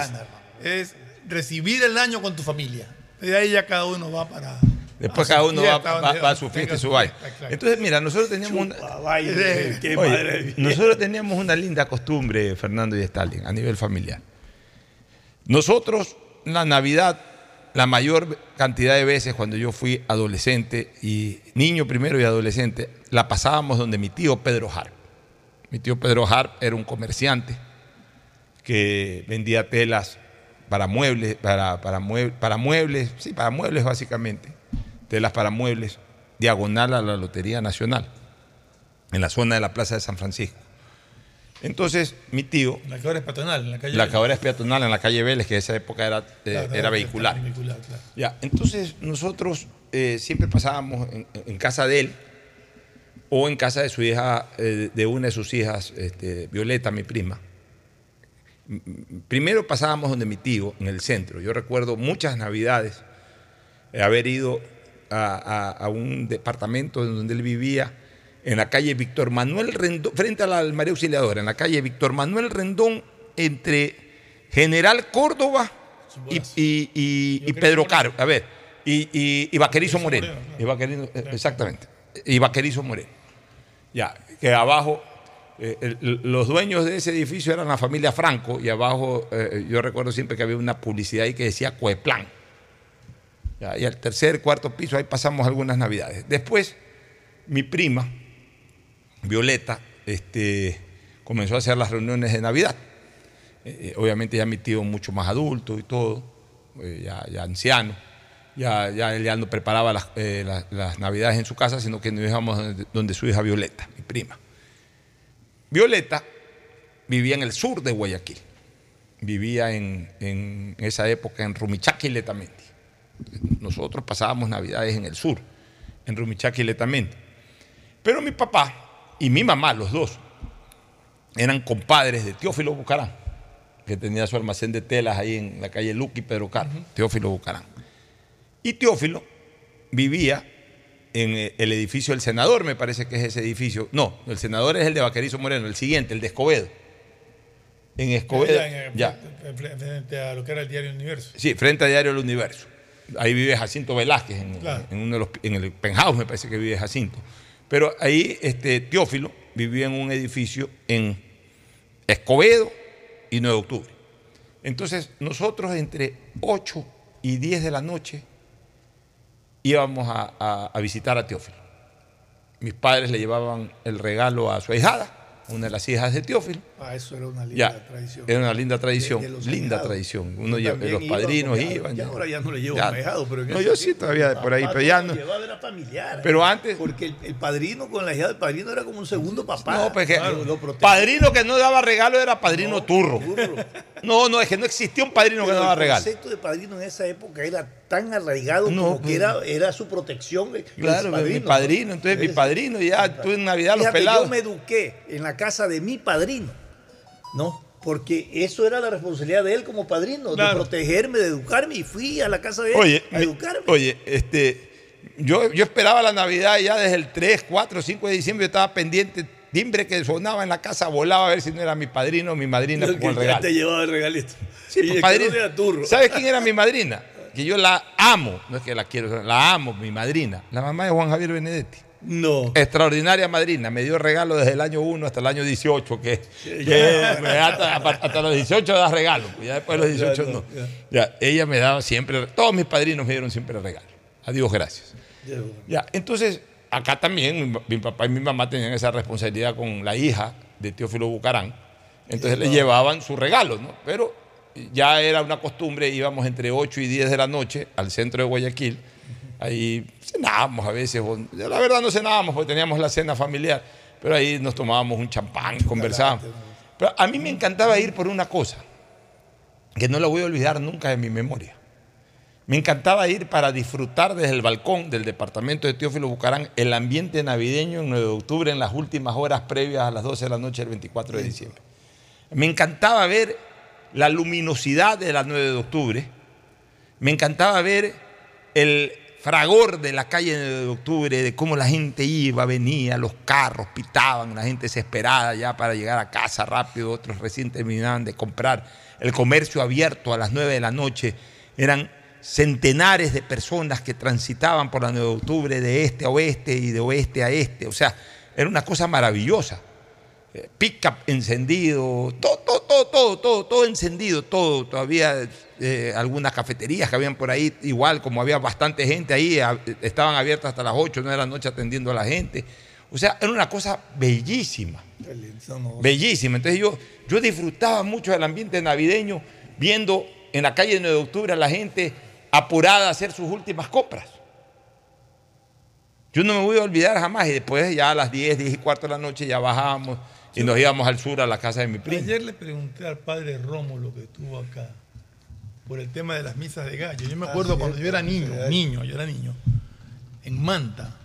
Es, es recibir el año con tu familia. Y de ahí ya cada uno va para. Después cada uno va, a su fiesta y su baile. Entonces, mira, nosotros teníamos una, baile, qué Oye, nosotros teníamos una linda costumbre, Fernando y Stalin, a nivel familiar. Nosotros, la Navidad, la mayor cantidad de veces cuando yo fui adolescente y niño primero y adolescente, la pasábamos donde mi tío Pedro Harp. Mi tío Pedro Harp era un comerciante que vendía telas para muebles, para, para, mue- para muebles, sí, para muebles básicamente, telas para muebles, diagonal a la Lotería Nacional, en la zona de la Plaza de San Francisco. Entonces, mi tío, La que ahora es patronal, en la calle. la que ahora es peatonal en la calle Vélez, que en esa época era, eh, Claro, era vehicular. vehicular, claro. Ya, entonces nosotros eh, siempre pasábamos en, en casa de él o en casa de su hija, eh, de una de sus hijas, este, Violeta, mi prima. Primero pasábamos donde mi tío, en el centro. Yo recuerdo muchas navidades haber ido a, a- a un departamento donde él vivía, en la calle Víctor Manuel Rendón, frente a la María Auxiliadora, en la calle Víctor Manuel Rendón, entre General Córdoba y, y- y- y Pedro Caro, a ver, y, Vaquerizo Moreno. Y Vaquerizo- exactamente. Y Vaquerizo Moreno. Ya, que abajo, eh, el- los dueños de ese edificio eran la familia Franco, y abajo eh, yo recuerdo siempre que había una publicidad ahí que decía Coeplan. Ya, y al tercer, cuarto piso, ahí pasamos algunas navidades. Después, mi prima, Violeta, este, comenzó a hacer las reuniones de Navidad. Eh, eh, obviamente ya mi tío mucho más adulto y todo, eh, ya, anciano. Ya, ya ya no preparaba las, las- navidades en su casa, sino que nos íbamos donde, su hija Violeta, mi prima. Violeta vivía en el sur de Guayaquil. Vivía en, en esa época en Rumichaca y Letamendi. Nosotros pasábamos navidades en el sur, en Rumichaca y Letamendi. Pero mi papá y mi mamá, los dos, eran compadres de Teófilo Bucarán, que tenía su almacén de telas ahí en la calle Luque y Pedro Carlos, Teófilo Bucarán. Y Teófilo vivía en eh, el edificio del senador, me parece que es ese edificio. No, el senador es el de Vaquerizo Moreno, el siguiente, el de Escobedo. En Escobedo, Ya, en- ya. frente- Frente a lo que era el diario Universo. Sí, frente a Diario El Universo. Ahí vive Jacinto Velázquez, en, Claro. en uno de los, en el penthouse me parece que vive Jacinto. Pero ahí este, Teófilo vivía en un edificio en Escobedo y 9 de octubre. Entonces nosotros entre 8 y 10 de la noche íbamos a, a- visitar a Teófilo. Mis padres le llevaban el regalo a su ahijada, una de las hijas de Teófilo. Ah, eso era una linda Ya, tradición. era una linda tradición, De- de los linda tradición. Yo Uno lleva- los padrinos iban. ya ahora ya no le llevo ahijado, pero en No, ese yo sí todavía por ahí, pero ya no. llevaba era familiar. Pero antes- Porque el, el padrino con la hija del padrino era como un segundo papá. No, pues Claro, padrino que no daba regalo era padrino turro. No, no, es que no existía un padrino que no daba el regalo. concepto de padrino en esa época era tan arraigado No, como que pues. era, era su protección. el Claro, mi ¿no? padrino, entonces mi padrino, ya tú en Navidad los pelados. Yo me eduqué en la casa de mi padrino, ¿no? Porque eso era la responsabilidad de él como padrino, Claro. de protegerme, de educarme, y fui a la casa de él Oye, a educarme. oye, este, yo, yo esperaba la Navidad ya desde el 3, 4, 5 de diciembre, yo estaba pendiente, timbre que sonaba en la casa, volaba a ver si no era mi padrino o mi madrina con el regalo. te llevaba el regalito. Sí, Y pues, padrino. no turro. ¿Sabes quién era mi madrina? Que yo la amo, no es que la quiero, la amo, mi madrina, la mamá de Juan Javier Benedetti. No. Extraordinaria madrina, me dio regalo desde el año 1 hasta el año 18, que, hasta, hasta los 18 da regalo, pues ya después de los Ya, 18 ya no. no, ya. Ya, ella me daba siempre, todos mis padrinos me dieron siempre regalo. Adiós, gracias. Ya, entonces, acá también mi, mi papá y mi mamá tenían esa responsabilidad con la hija de Teófilo Bucarán. Entonces le llevaban sus regalos, ¿no? Pero ya era una costumbre, íbamos entre 8 y 10 de la noche al centro de Guayaquil. Ahí cenábamos a veces, la verdad no cenábamos porque teníamos la cena familiar, pero ahí nos tomábamos un champán, conversábamos. Pero a mí me encantaba ir por una cosa, que no la voy a olvidar nunca de mi memoria. Me encantaba ir para disfrutar desde el balcón del departamento de Teófilo Bucarán el ambiente navideño en 9 de octubre en las últimas horas previas a las 12 de la noche del 24 de diciembre. Me encantaba ver la luminosidad de la 9 de octubre. Me encantaba ver el fragor de la calle 9 de octubre, de cómo la gente iba, venía, los carros pitaban, la gente desesperada ya para llegar a casa rápido, otros recién terminaban de comprar. El comercio abierto a las 9 de la noche. Eran centenares de personas que transitaban por la 9 de octubre de este a oeste y de oeste a este. O sea, era una cosa maravillosa. Pick-up encendido, todo, todo, todo, todo, todo, todo encendido, todo. Todavía eh, algunas cafeterías que habían por ahí, igual como había bastante gente ahí, estaban abiertas hasta las 8, 9 de la noche atendiendo a la gente. O sea, era una cosa bellísima bellísima. Entonces yo, yo disfrutaba mucho del ambiente navideño viendo en la calle 9 de octubre a la gente apurada a hacer sus últimas compras. Yo no me voy a olvidar jamás y después ya a las 10, 10 y cuarto de la noche ya bajábamos y nos íbamos al sur a la casa de mi primo. Ayer le pregunté al padre Rómulo que estuvo acá por el tema de las misas de gallo. Yo me Ah, acuerdo sí, cuando yo era niño, niño, yo era niño, en Manta.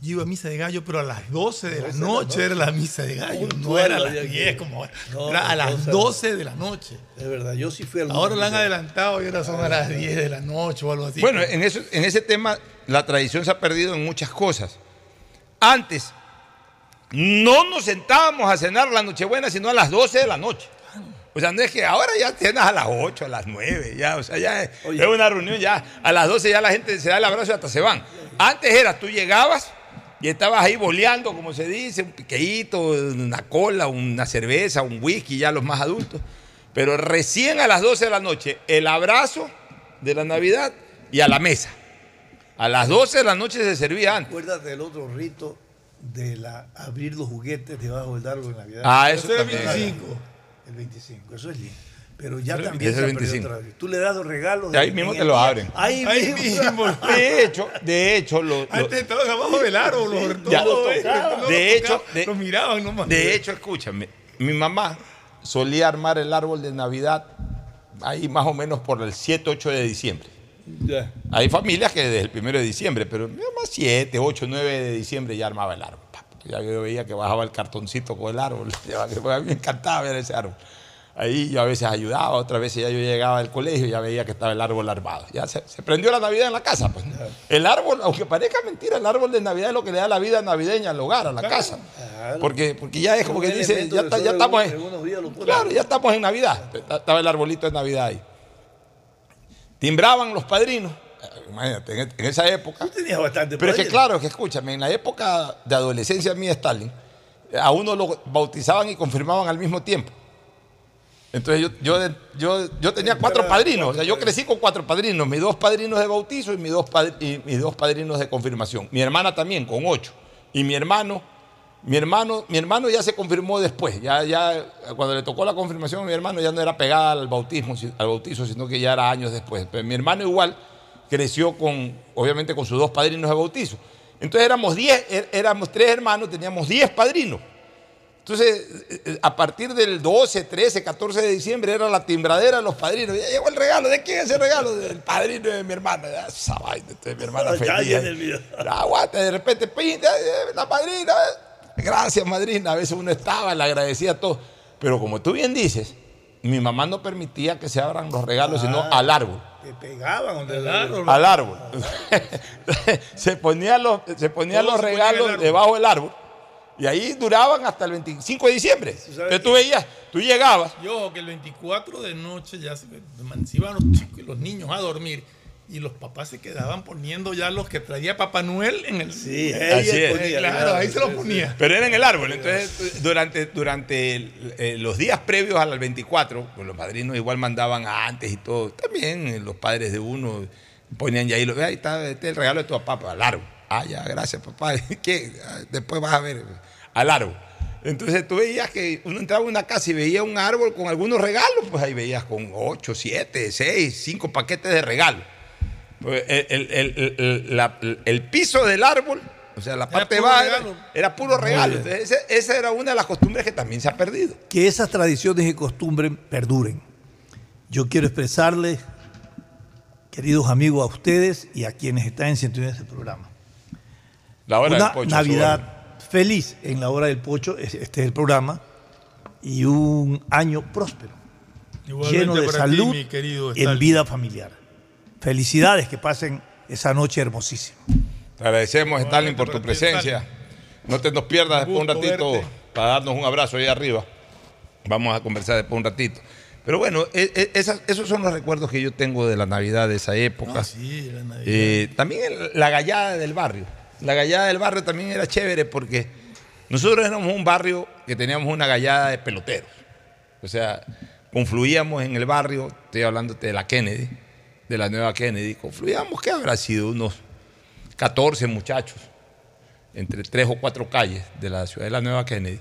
Yo iba a misa de gallo, pero a las 12 de la 12 de la noche era la misa de gallo. No era a las había que 10 ir. como ahora. No, Era a las 12. 12 de la noche. Es verdad, yo sí fui al Ahora la han adelantado y ahora son a las 10 de la noche o algo así. Bueno, en, eso, en ese tema la tradición se ha perdido en muchas cosas. Antes no nos sentábamos a cenar la Nochebuena sino a las 12 de la noche. O sea, no es que ahora ya cenas a las 8, a las 9, ya, o sea, ya es, es una reunión, ya a las 12 ya la gente se da el abrazo y hasta se van. Antes era, tú llegabas y estabas ahí boleando, como se dice, un piqueíto, una cola, una cerveza, un whisky, ya los más adultos. Pero recién a las 12 de la noche, el abrazo de la Navidad y a la mesa. A las 12 de la noche se servía antes. ¿Recuerdas del otro rito de la abrir los juguetes debajo del árbol de Navidad? Ah, eso Ese era el también. 25. El 25, eso es lindo. Pero ya también es se el ha perdido 25. otra vez. Tú le das los regalos. Y ahí en mismo te lo abren. Ahí, Ahí mismo. De hecho, de hecho, lo, lo- Antes estaban abajo del árbol, los Ya. todos, ¿eh? de Todos los hecho, tocaban, de, los miraban nomás. de hecho, escúchame, mi mamá solía armar el árbol de Navidad ahí más o menos por el 7, 8 de diciembre. Hay familias que desde el 1 de diciembre, pero mamá 7, 8, 9 de diciembre ya armaba el árbol. Ya yo veía que bajaba el cartoncito con el árbol. A mí me encantaba ver ese árbol. Ahí yo a veces ayudaba, otras veces ya yo llegaba al colegio y ya veía que estaba el árbol armado. Ya se, se prendió la Navidad en la casa. Pues. El árbol, aunque parezca mentira, el árbol de Navidad es lo que le da la vida navideña al hogar, a la casa. Porque, porque ya es como que dice, ya, está- ya estamos en. Claro, ya estamos en Navidad. Estaba el arbolito de Navidad ahí. Timbraban los padrinos. Eh, Imagínate, en, en esa época. Tenías bastante Pero es que claro, que escúchame, en la época de adolescencia mía, Stalin, eh, a uno lo bautizaban y confirmaban al mismo tiempo. Entonces yo, yo, yo, yo tenía cuatro padrinos, o sea, yo crecí con cuatro padrinos, mis dos padrinos de bautizo y mis dos, y mis dos padrinos de confirmación. Mi hermana también, con ocho. Y mi hermano, mi hermano, mi hermano ya se confirmó después. Ya, ya, cuando le tocó la confirmación a mi hermano ya no era pegada al bautismo, al bautizo, sino que ya era años después. Pero mi hermano igual creció con, obviamente, con sus dos padrinos de bautizo. Entonces éramos diez, er- éramos tres hermanos, teníamos diez padrinos. Entonces, eh, eh, a partir del 12, 13, 14 de diciembre era la timbradera de los padrinos. Ya llegó el regalo. ¿De quién es el regalo? Del padrino de mi hermana. Ya, Esa vaina. Entonces mi hermana feliz. Ya, de repente, la madrina. Gracias, madrina. A veces uno estaba, le agradecía todo. Pero como tú bien dices, mi mamá no permitía que se abran los regalos, sino Ah. al árbol. Te pegaban donde el árbol. Al árbol. se ponían los, se los ponía el regalos debajo del árbol. Y ahí duraban hasta el 25 de diciembre. Entonces tú veías, tú llegabas. Y ojo, que el 24 de noche ya se, se iban los chicos y los niños a dormir. Y los papás se quedaban poniendo ya los que traía Papá Noel en el. Sí, Así es. Claro, ahí se los ponía. Pero era en el árbol. Entonces, durante, durante el- eh, los días previos al 24, pues los padrinos igual mandaban antes y todo. También eh, los padres de uno ponían ya ahí, lo, ahí está este es el regalo de tu papá, al árbol. Ah, ya, gracias, papá. ¿Qué? Después vas a ver, al árbol. Entonces tú veías que uno entraba a una casa y veía un árbol con algunos regalos, pues ahí veías con 8, 7, 6, 5 paquetes de regalos. El, el- el- el- la- el piso del árbol, o sea, la parte baja, era, puro regalo. Entonces, esa era una de las costumbres que también se ha perdido. Que esas tradiciones y costumbres perduren. Yo quiero expresarles, queridos amigos, a ustedes y a quienes están en sintonía de este programa. La hora una del pocho, Navidad feliz en la hora del pocho, es- este es el programa, y un año próspero, Igualmente lleno de para ti, salud mi querido en vida familiar. Felicidades, que pasen esa noche hermosísima. Te agradecemos, Stalin, por tu presencia. No te nos pierdas después un gusto ratito verte. para darnos un abrazo ahí arriba. Vamos a conversar después un ratito. Pero bueno, e- e- esas- esos son los recuerdos que yo tengo de la Navidad de esa época. Ah, sí, la Navidad. Eh, también la gallada del barrio. La gallada del barrio también era chévere porque nosotros éramos un barrio que teníamos una gallada de peloteros. O sea, confluíamos en el barrio, estoy hablando de la Kennedy, de la nueva Kennedy, confluíamos, ¿qué habrá sido? Unos 14 muchachos entre tres o cuatro calles de la ciudad de la nueva Kennedy,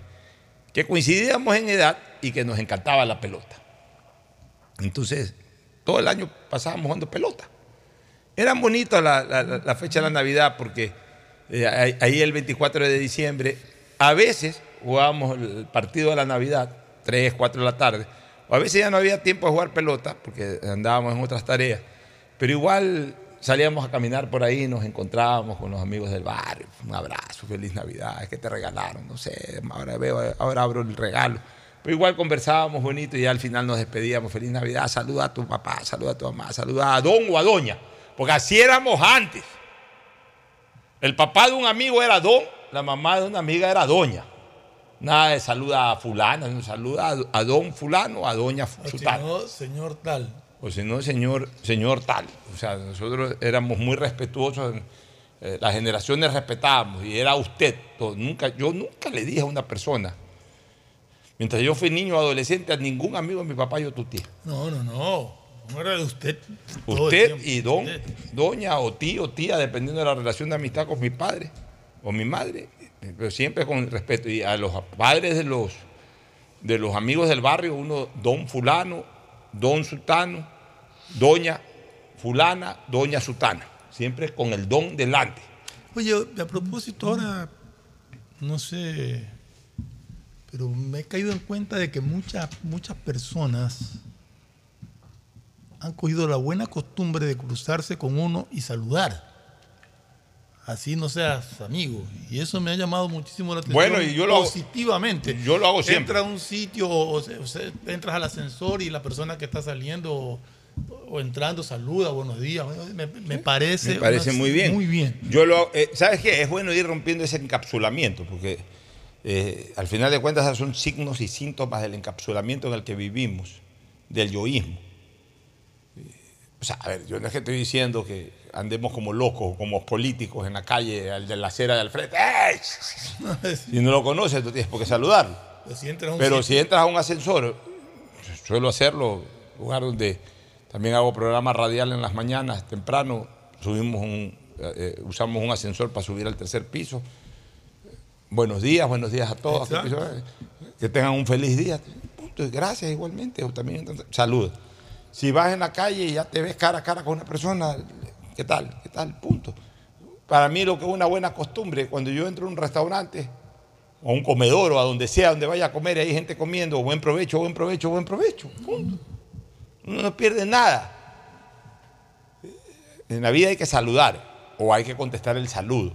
que coincidíamos en edad y que nos encantaba la pelota. Entonces, todo el año pasábamos jugando pelota. Era bonita la, fecha de la Navidad porque eh, ahí el 24 de diciembre, a veces, jugábamos el partido de la Navidad, 3, 4 de la tarde. O a veces ya no había tiempo de jugar pelota porque andábamos en otras tareas. Pero igual salíamos a caminar por ahí, nos encontrábamos con los amigos del barrio. Un abrazo, feliz Navidad, es que te regalaron, no sé, ahora veo, ahora abro el regalo. Pero igual conversábamos bonito y ya al final nos despedíamos. Feliz Navidad, saluda a tu papá, saluda a tu mamá, saluda a don o a doña. Porque así éramos antes. El papá de un amigo era don, la mamá de una amiga era doña. Nada de saluda a fulana, no saluda a, don fulano, a doña no, señor tal. O si no, señor, señor tal. O sea, nosotros éramos muy respetuosos. eh, las generaciones respetábamos y era usted. todo. Nunca, yo nunca le dije a una persona, mientras yo fui niño o adolescente, a ningún amigo de mi papá yo tuteé. No, no, no. No era de usted. Usted y don, doña o tío, tía, dependiendo de la relación de amistad con mi padre o mi madre, pero siempre con respeto. Y a los padres de los, de los amigos del barrio, uno, don fulano, don sultano, doña fulana, doña sultana, siempre con el don delante. Oye, a propósito, ahora, no sé, pero me he caído en cuenta de que muchas, muchas personas han cogido la buena costumbre de cruzarse con uno y saludar. Así no seas amigo. Y eso me ha llamado muchísimo la atención. Bueno, y yo lo hago- positivamente. yo lo hago siempre. Entras a un sitio o, entras al ascensor y la persona que está saliendo o, entrando saluda, buenos días. Me, me parece, Me parece una- muy bien. Muy bien. Yo lo, eh, ¿Sabes qué? Es bueno ir rompiendo ese encapsulamiento, porque eh, al final de cuentas son signos y síntomas del encapsulamiento en el que vivimos, del yoísmo. O sea, a ver, yo no es que estoy diciendo que andemos como locos, como políticos en la calle, al de la acera del frente. ¡Ey! Si no lo conoces, tú tienes por qué saludarlo. Pero si entras a un Pero si entras a un ascensor, suelo hacerlo, lugar donde también hago programas radiales en las mañanas, temprano, subimos un, eh, eh, usamos un ascensor para subir al tercer piso. Buenos días, buenos días a todos. Exacto. Que tengan un feliz día. Punto. Gracias igualmente. También, salud. Si vas en la calle y ya te ves cara a cara con una persona, ¿qué tal? ¿Qué tal? Punto. Para mí lo que es una buena costumbre, cuando yo entro a un restaurante, o a un comedor, o a donde sea, donde vaya a comer y hay gente comiendo, buen provecho, buen provecho, buen provecho. Punto. Uno no pierde nada. En la vida hay que saludar o hay que contestar el saludo.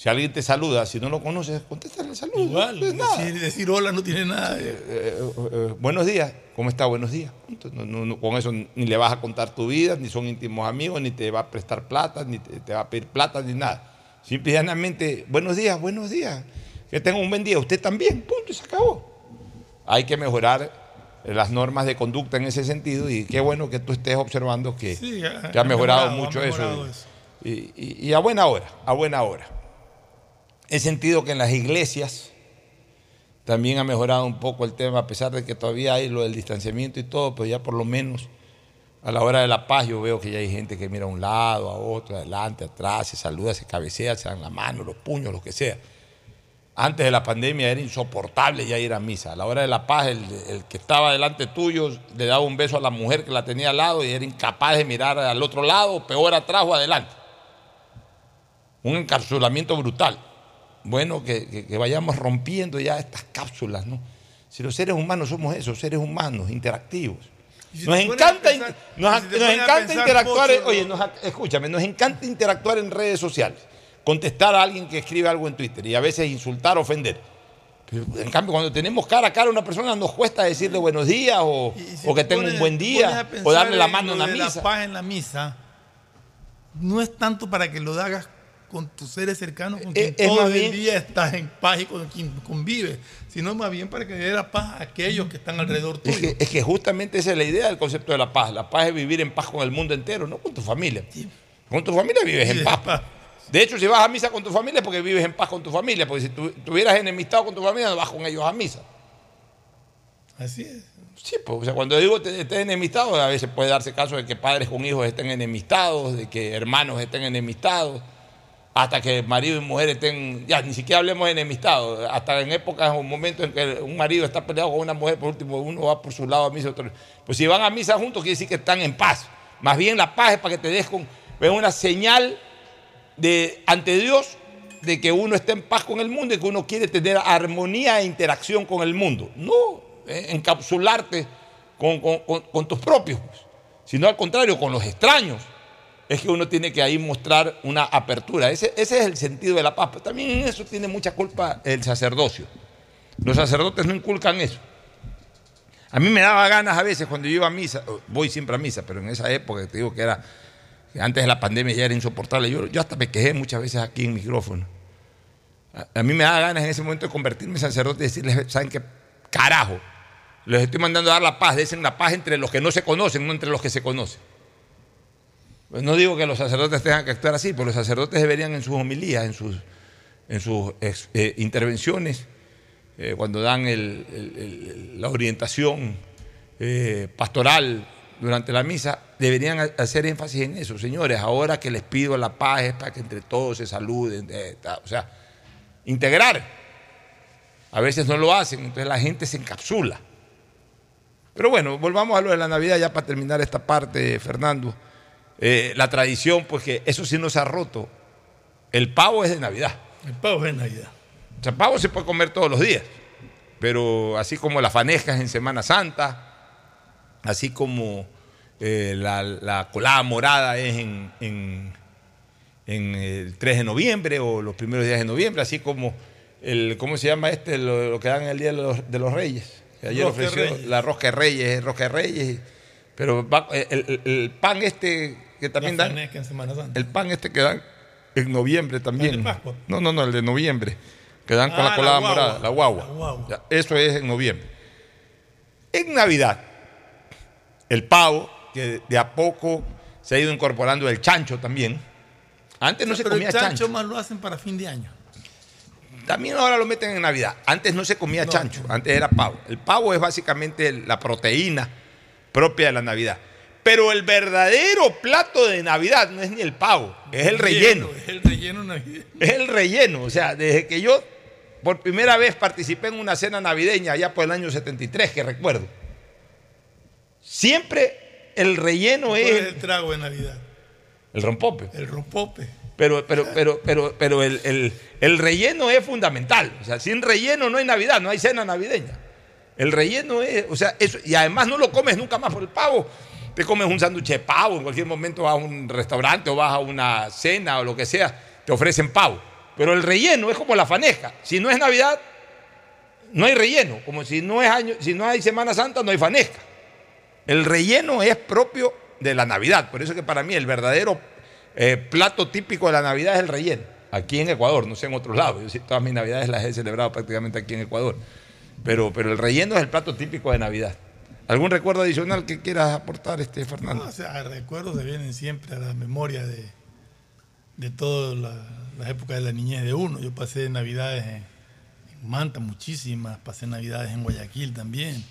Si alguien te saluda, si no lo conoces, contesta el saludo. Igual, No decir, decir hola no tiene nada. Eh, eh, eh, buenos días, ¿cómo está? Buenos días. No, con eso ni le vas a contar tu vida, ni son íntimos amigos, ni te va a prestar plata, ni te, te va a pedir plata, ni nada. Simple y llanamente, buenos días, buenos días. Que tenga un buen día. Usted también, punto, y se acabó. Hay que mejorar las normas de conducta en ese sentido y qué bueno que tú estés observando que, Sí, ha- que ha ha mejorado, ha mucho mejorado eso. eso. Y, y- y a buena hora, a buena hora. He sentido que en las iglesias también ha mejorado un poco el tema, a pesar de que todavía hay lo del distanciamiento y todo, pero ya por lo menos a la hora de la paz yo veo que ya hay gente que mira a un lado, a otro, adelante, atrás, se saluda, se cabecea, se dan la mano, los puños, lo que sea. Antes de la pandemia era insoportable ya ir a misa. A la hora de la paz, el, el que estaba delante tuyo le daba un beso a la mujer que la tenía al lado y era incapaz de mirar al otro lado, peor atrás o adelante. Un encapsulamiento brutal. Bueno, que, que- que vayamos rompiendo ya estas cápsulas, ¿no? Si los seres humanos somos esos, seres humanos, interactivos. Si Nos encanta, pensar- nos, si nos encanta interactuar, oye, nos- escúchame, nos encanta interactuar en redes sociales, contestar a alguien que escribe algo en Twitter y a veces insultar, ofender. Pero, en cambio, cuando tenemos cara a cara a una persona, nos cuesta decirle buenos días o, si o que te tenga un buen día o darle la mano en la misa. La paz en la misa no es tanto para que lo hagas con tus seres cercanos, con quien Eh, es todo más el bien- día estás en paz y con quien convives, sino más bien para que dé la paz a aquellos que están alrededor tuyo. Es que, es que justamente esa es la idea del concepto de la paz. La paz es vivir en paz con el mundo entero, no con tu familia. Con tu familia vives en Vives en paz. De hecho, si vas a misa con tu familia es porque vives en paz con tu familia, porque si tu- tuvieras enemistado con tu familia no vas con ellos a misa. Así es. Sí, pues, o sea, cuando digo te- estés enemistado, a veces puede darse caso de que padres con hijos estén enemistados, de que hermanos estén enemistados, hasta que marido y mujer estén, ya ni siquiera hablemos de enemistados, hasta en épocas o momentos en que un marido está peleado con una mujer, por último uno va por su lado a misa, otro. Pues si van a misa juntos, quiere decir que están en paz. Más bien la paz es para que te des con, es una señal de ante Dios de que uno esté en paz con el mundo y que uno quiere tener armonía e interacción con el mundo. No eh, encapsularte con, con- tus propios, pues, sino al contrario, con los extraños. Es que uno tiene que ahí mostrar una apertura. Ese, ese es el sentido de la paz. Pero también en eso tiene mucha culpa el sacerdocio. Los sacerdotes no inculcan eso. A mí me daba ganas a veces cuando yo iba a misa, voy siempre a misa, pero en esa época te digo que era, antes de la pandemia ya era insoportable. Yo, hasta me quejé muchas veces aquí en micrófono. A, mí me daba ganas en ese momento de convertirme en sacerdote y decirles, ¿saben qué? Carajo, les estoy mandando a dar la paz, dicen la paz entre los que no se conocen, no entre los que se conocen. Pues no digo que los sacerdotes tengan que actuar así, pero los sacerdotes deberían en sus homilías, en sus, eh, intervenciones, eh, cuando dan la orientación eh, pastoral durante la misa, deberían ha- hacer énfasis en eso. Señores, ahora que les pido la paz es para que entre todos se saluden. eh, o sea, integrar. A veces no lo hacen, entonces la gente se encapsula. Pero bueno, volvamos a lo de la Navidad ya para terminar esta parte, Fernando. Eh, la tradición, pues que eso sí no se ha roto. El pavo es de Navidad. El pavo es Navidad. O sea, pavo se puede comer todos los días. Pero así como las fanescas en Semana Santa, así como eh, la, la colada morada es en, en- en el 3 de noviembre o los primeros días de noviembre, así como el, ¿cómo se llama este? Lo, lo que dan el Día de los, de los Reyes. Ayer Rosca ofreció Reyes. la rosca de Reyes, es rosca de Reyes. Pero va- el, el- el pan este que también La dan, en Semana Santa. el pan este que dan en noviembre también. ¿El de Pascua? No, no, no, el de noviembre. Que dan con Ah, la la colada morada, la guagua. La guagua. Ya, eso es en noviembre. En Navidad, el pavo, que de a poco se ha ido incorporando el chancho también. Antes no se Pero comía el chancho, chancho. más lo hacen para fin de año. También ahora lo meten en Navidad. Antes no se comía chancho, antes era pavo. El pavo es básicamente la proteína propia de la Navidad. Pero el verdadero plato de Navidad no es ni el pavo, es el relleno. Es el relleno navideño. Es el relleno. O sea, desde que yo por primera vez participé en una cena navideña allá por el año 73, que recuerdo, siempre el relleno ¿Cuál es es el trago de Navidad? el rompope. El rompope. Pero, pero, pero, pero, pero el, el- el relleno es fundamental. O sea, sin relleno no hay Navidad, no hay cena navideña. El relleno es, o sea, eso, y además no lo comes nunca más por el pavo. Te comes un sándwich de pavo, en cualquier momento vas a un restaurante o vas a una cena o lo que sea, te ofrecen pavo. Pero el relleno es como la faneja. Si no es Navidad, no hay relleno. Como si no es año, si no hay Semana Santa, no hay fanesca. El relleno es propio de la Navidad. Por eso que para mí el verdadero eh, plato típico de la Navidad es el relleno. Aquí en Ecuador, no sé en otros lados. Yo todas mis Navidades las he celebrado prácticamente aquí en Ecuador. Pero, pero el relleno es el plato típico de Navidad. ¿Algún recuerdo adicional que quieras aportar, este Fernando? No, o sea, recuerdos se vienen siempre a la memoria de, de todas la- las épocas de la niñez de uno. Yo pasé navidades en Manta muchísimas, pasé navidades en Guayaquil también.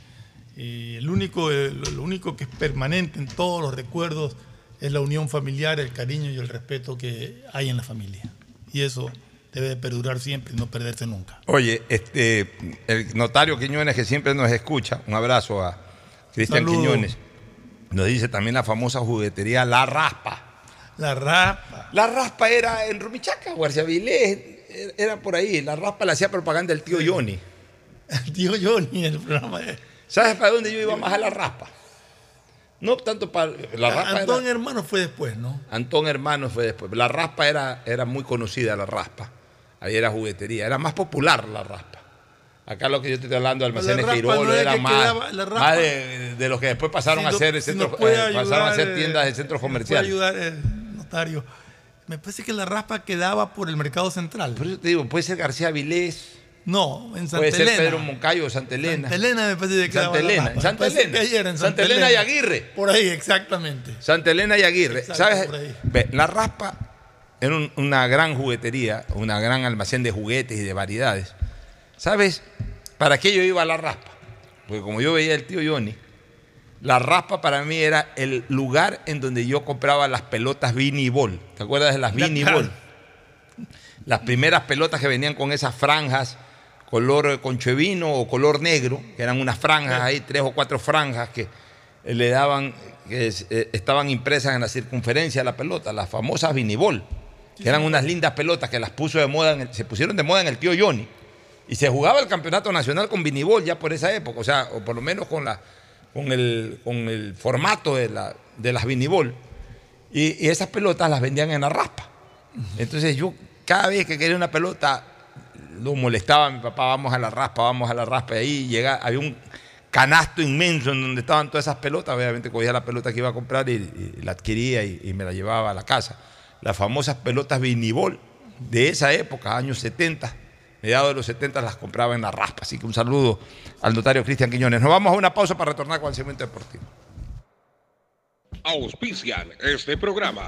Y el único, el- lo único que es permanente en todos los recuerdos es la unión familiar, el cariño y el respeto que hay en la familia. Y eso debe de perdurar siempre y no perderse nunca. Oye, este, el notario Quiñones que siempre nos escucha, un abrazo a Cristian. Quiñones, nos dice también la famosa juguetería La Raspa. La raspa. La Raspa era en Rumichaca, Guarcia Vilés, era- por ahí. La Raspa le hacía propaganda el tío Johnny. El tío Johnny el programa de... ¿Sabes para dónde yo iba más a La Raspa? No tanto para... La Raspa Antón era- Hermano fue después, ¿no? Antón Hermano fue después. La Raspa era, era muy conocida, La Raspa. Ahí era juguetería. Era más popular La Raspa. Acá lo que yo te estoy hablando, Almacenes Raspa Girolo, no era más, quedaba- la Raspa- más de, de los que después pasaron Si a ser si centros, eh, pasaron a ayudar, ser tiendas de eh, centros comerciales. ayudar el notario. Me parece que la raspa quedaba por el mercado central. Por eso te digo, puede ser García Vilés, No, en Santa puede ser. Pedro Moncayo o Santa Elena. Santa Elena me parece que Santa Elena, Santa Elena. que era en Santa Elena y Aguirre. Por ahí, exactamente. Santa Elena y Aguirre. Exacto, ¿Sabes? Ve, la Raspa era un- una gran juguetería, una gran almacén de juguetes y de variedades. ¿Sabes? ¿Para qué yo iba a la Raspa? Porque como yo veía el tío Johnny, la Raspa para mí era el lugar en donde yo compraba las pelotas Vini Ball. ¿Te acuerdas de las. Ball? Las primeras pelotas que venían con esas franjas color conchuevino o color negro, que eran unas franjas ahí, tres o cuatro franjas que eh, le daban, que eh, estaban impresas en la circunferencia de la pelota, las famosas vinibol. que eran unas lindas pelotas que las puso de moda, en el- se pusieron de moda en el tío Johnny. Y se jugaba el campeonato nacional con vinibol ya por esa época, o sea, o por lo menos con, la, con, el, con el formato de, la, de las vinibol. Y, y esas pelotas las vendían en la raspa. Entonces yo cada vez que quería una pelota lo molestaba mi papá, vamos a la raspa, vamos a la raspa. Y ahí llega, había un canasto inmenso en donde estaban todas esas pelotas. Obviamente cogía la pelota que iba a comprar y, la adquiría y, y me la llevaba a la casa. Las famosas pelotas vinibol de esa época, años 70, mediados de los 70 las compraba en la raspa. Así que un saludo al notario Cristian Quiñones. Nos vamos a una pausa para retornar con el segmento deportivo. Auspician este programa.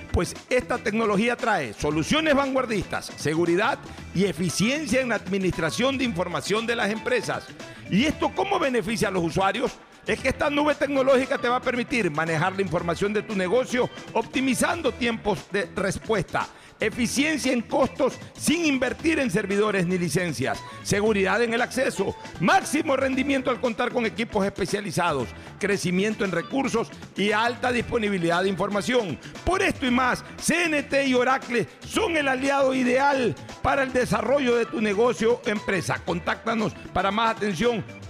Pues esta tecnología trae soluciones vanguardistas, seguridad y eficiencia en la administración de información de las empresas. ¿Y esto cómo beneficia a los usuarios? Es que esta nube tecnológica te va a permitir manejar la información de tu negocio optimizando tiempos de respuesta, eficiencia en costos sin invertir en servidores ni licencias, seguridad en el acceso, máximo rendimiento al contar con equipos especializados, crecimiento en recursos y alta disponibilidad de información. Por esto y más, CNT y Oracle son el aliado ideal para el desarrollo de tu negocio o empresa. Contáctanos para más atención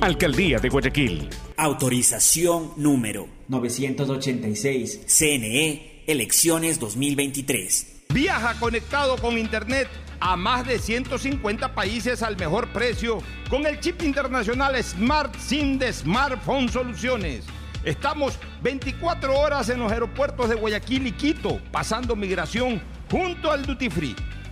Alcaldía de Guayaquil. Autorización número 986. CNE, elecciones 2023. Viaja conectado con Internet a más de 150 países al mejor precio con el chip internacional Smart SIM de Smartphone Soluciones. Estamos 24 horas en los aeropuertos de Guayaquil y Quito, pasando migración junto al Duty Free.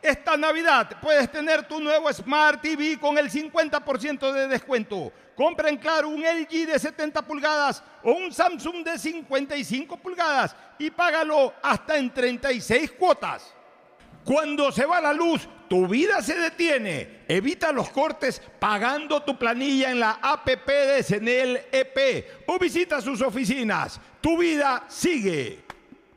Esta Navidad puedes tener tu nuevo Smart TV con el 50% de descuento. Compra en Claro un LG de 70 pulgadas o un Samsung de 55 pulgadas y págalo hasta en 36 cuotas. Cuando se va la luz, tu vida se detiene. Evita los cortes pagando tu planilla en la APP de Senel EP o visita sus oficinas. Tu vida sigue.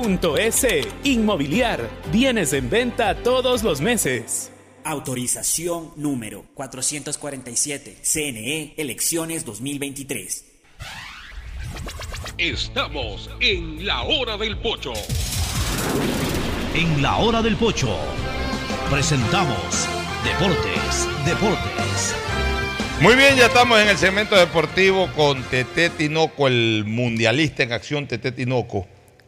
.es. Inmobiliar. Bienes en venta todos los meses. Autorización número 447. CNE Elecciones 2023. Estamos en la hora del pocho. En la hora del pocho presentamos Deportes, Deportes. Muy bien, ya estamos en el segmento deportivo con Tete Tinoco, el mundialista en acción Tete Tinoco.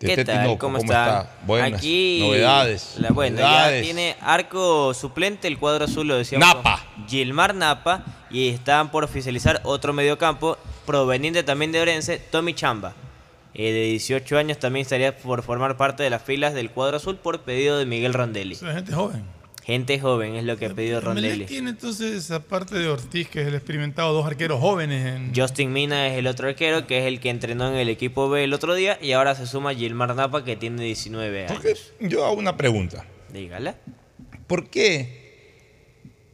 ¿Qué Tete tal? Tinoco, ¿Cómo, está? Buenas. Aquí, novedades. la- bueno, novedades. ya tiene arco suplente el cuadro azul, lo decíamos. Napa. Gilmar Napa. Y están por oficializar otro mediocampo proveniente también de Orense, Tommy Chamba. eh, de 18 años también estaría por formar parte de las filas del cuadro azul por pedido de Miguel Rondelli. Es gente joven. Gente joven es lo que ha pedido Melec Rondelli. tiene entonces, aparte de Ortiz, que es el experimentado, dos arqueros jóvenes en... Justin Mina es el otro arquero, que es el que entrenó en el equipo B el otro día. Y ahora se suma Gilmar Napa, que tiene 19 años. Yo hago una pregunta. Dígala. ¿Por qué?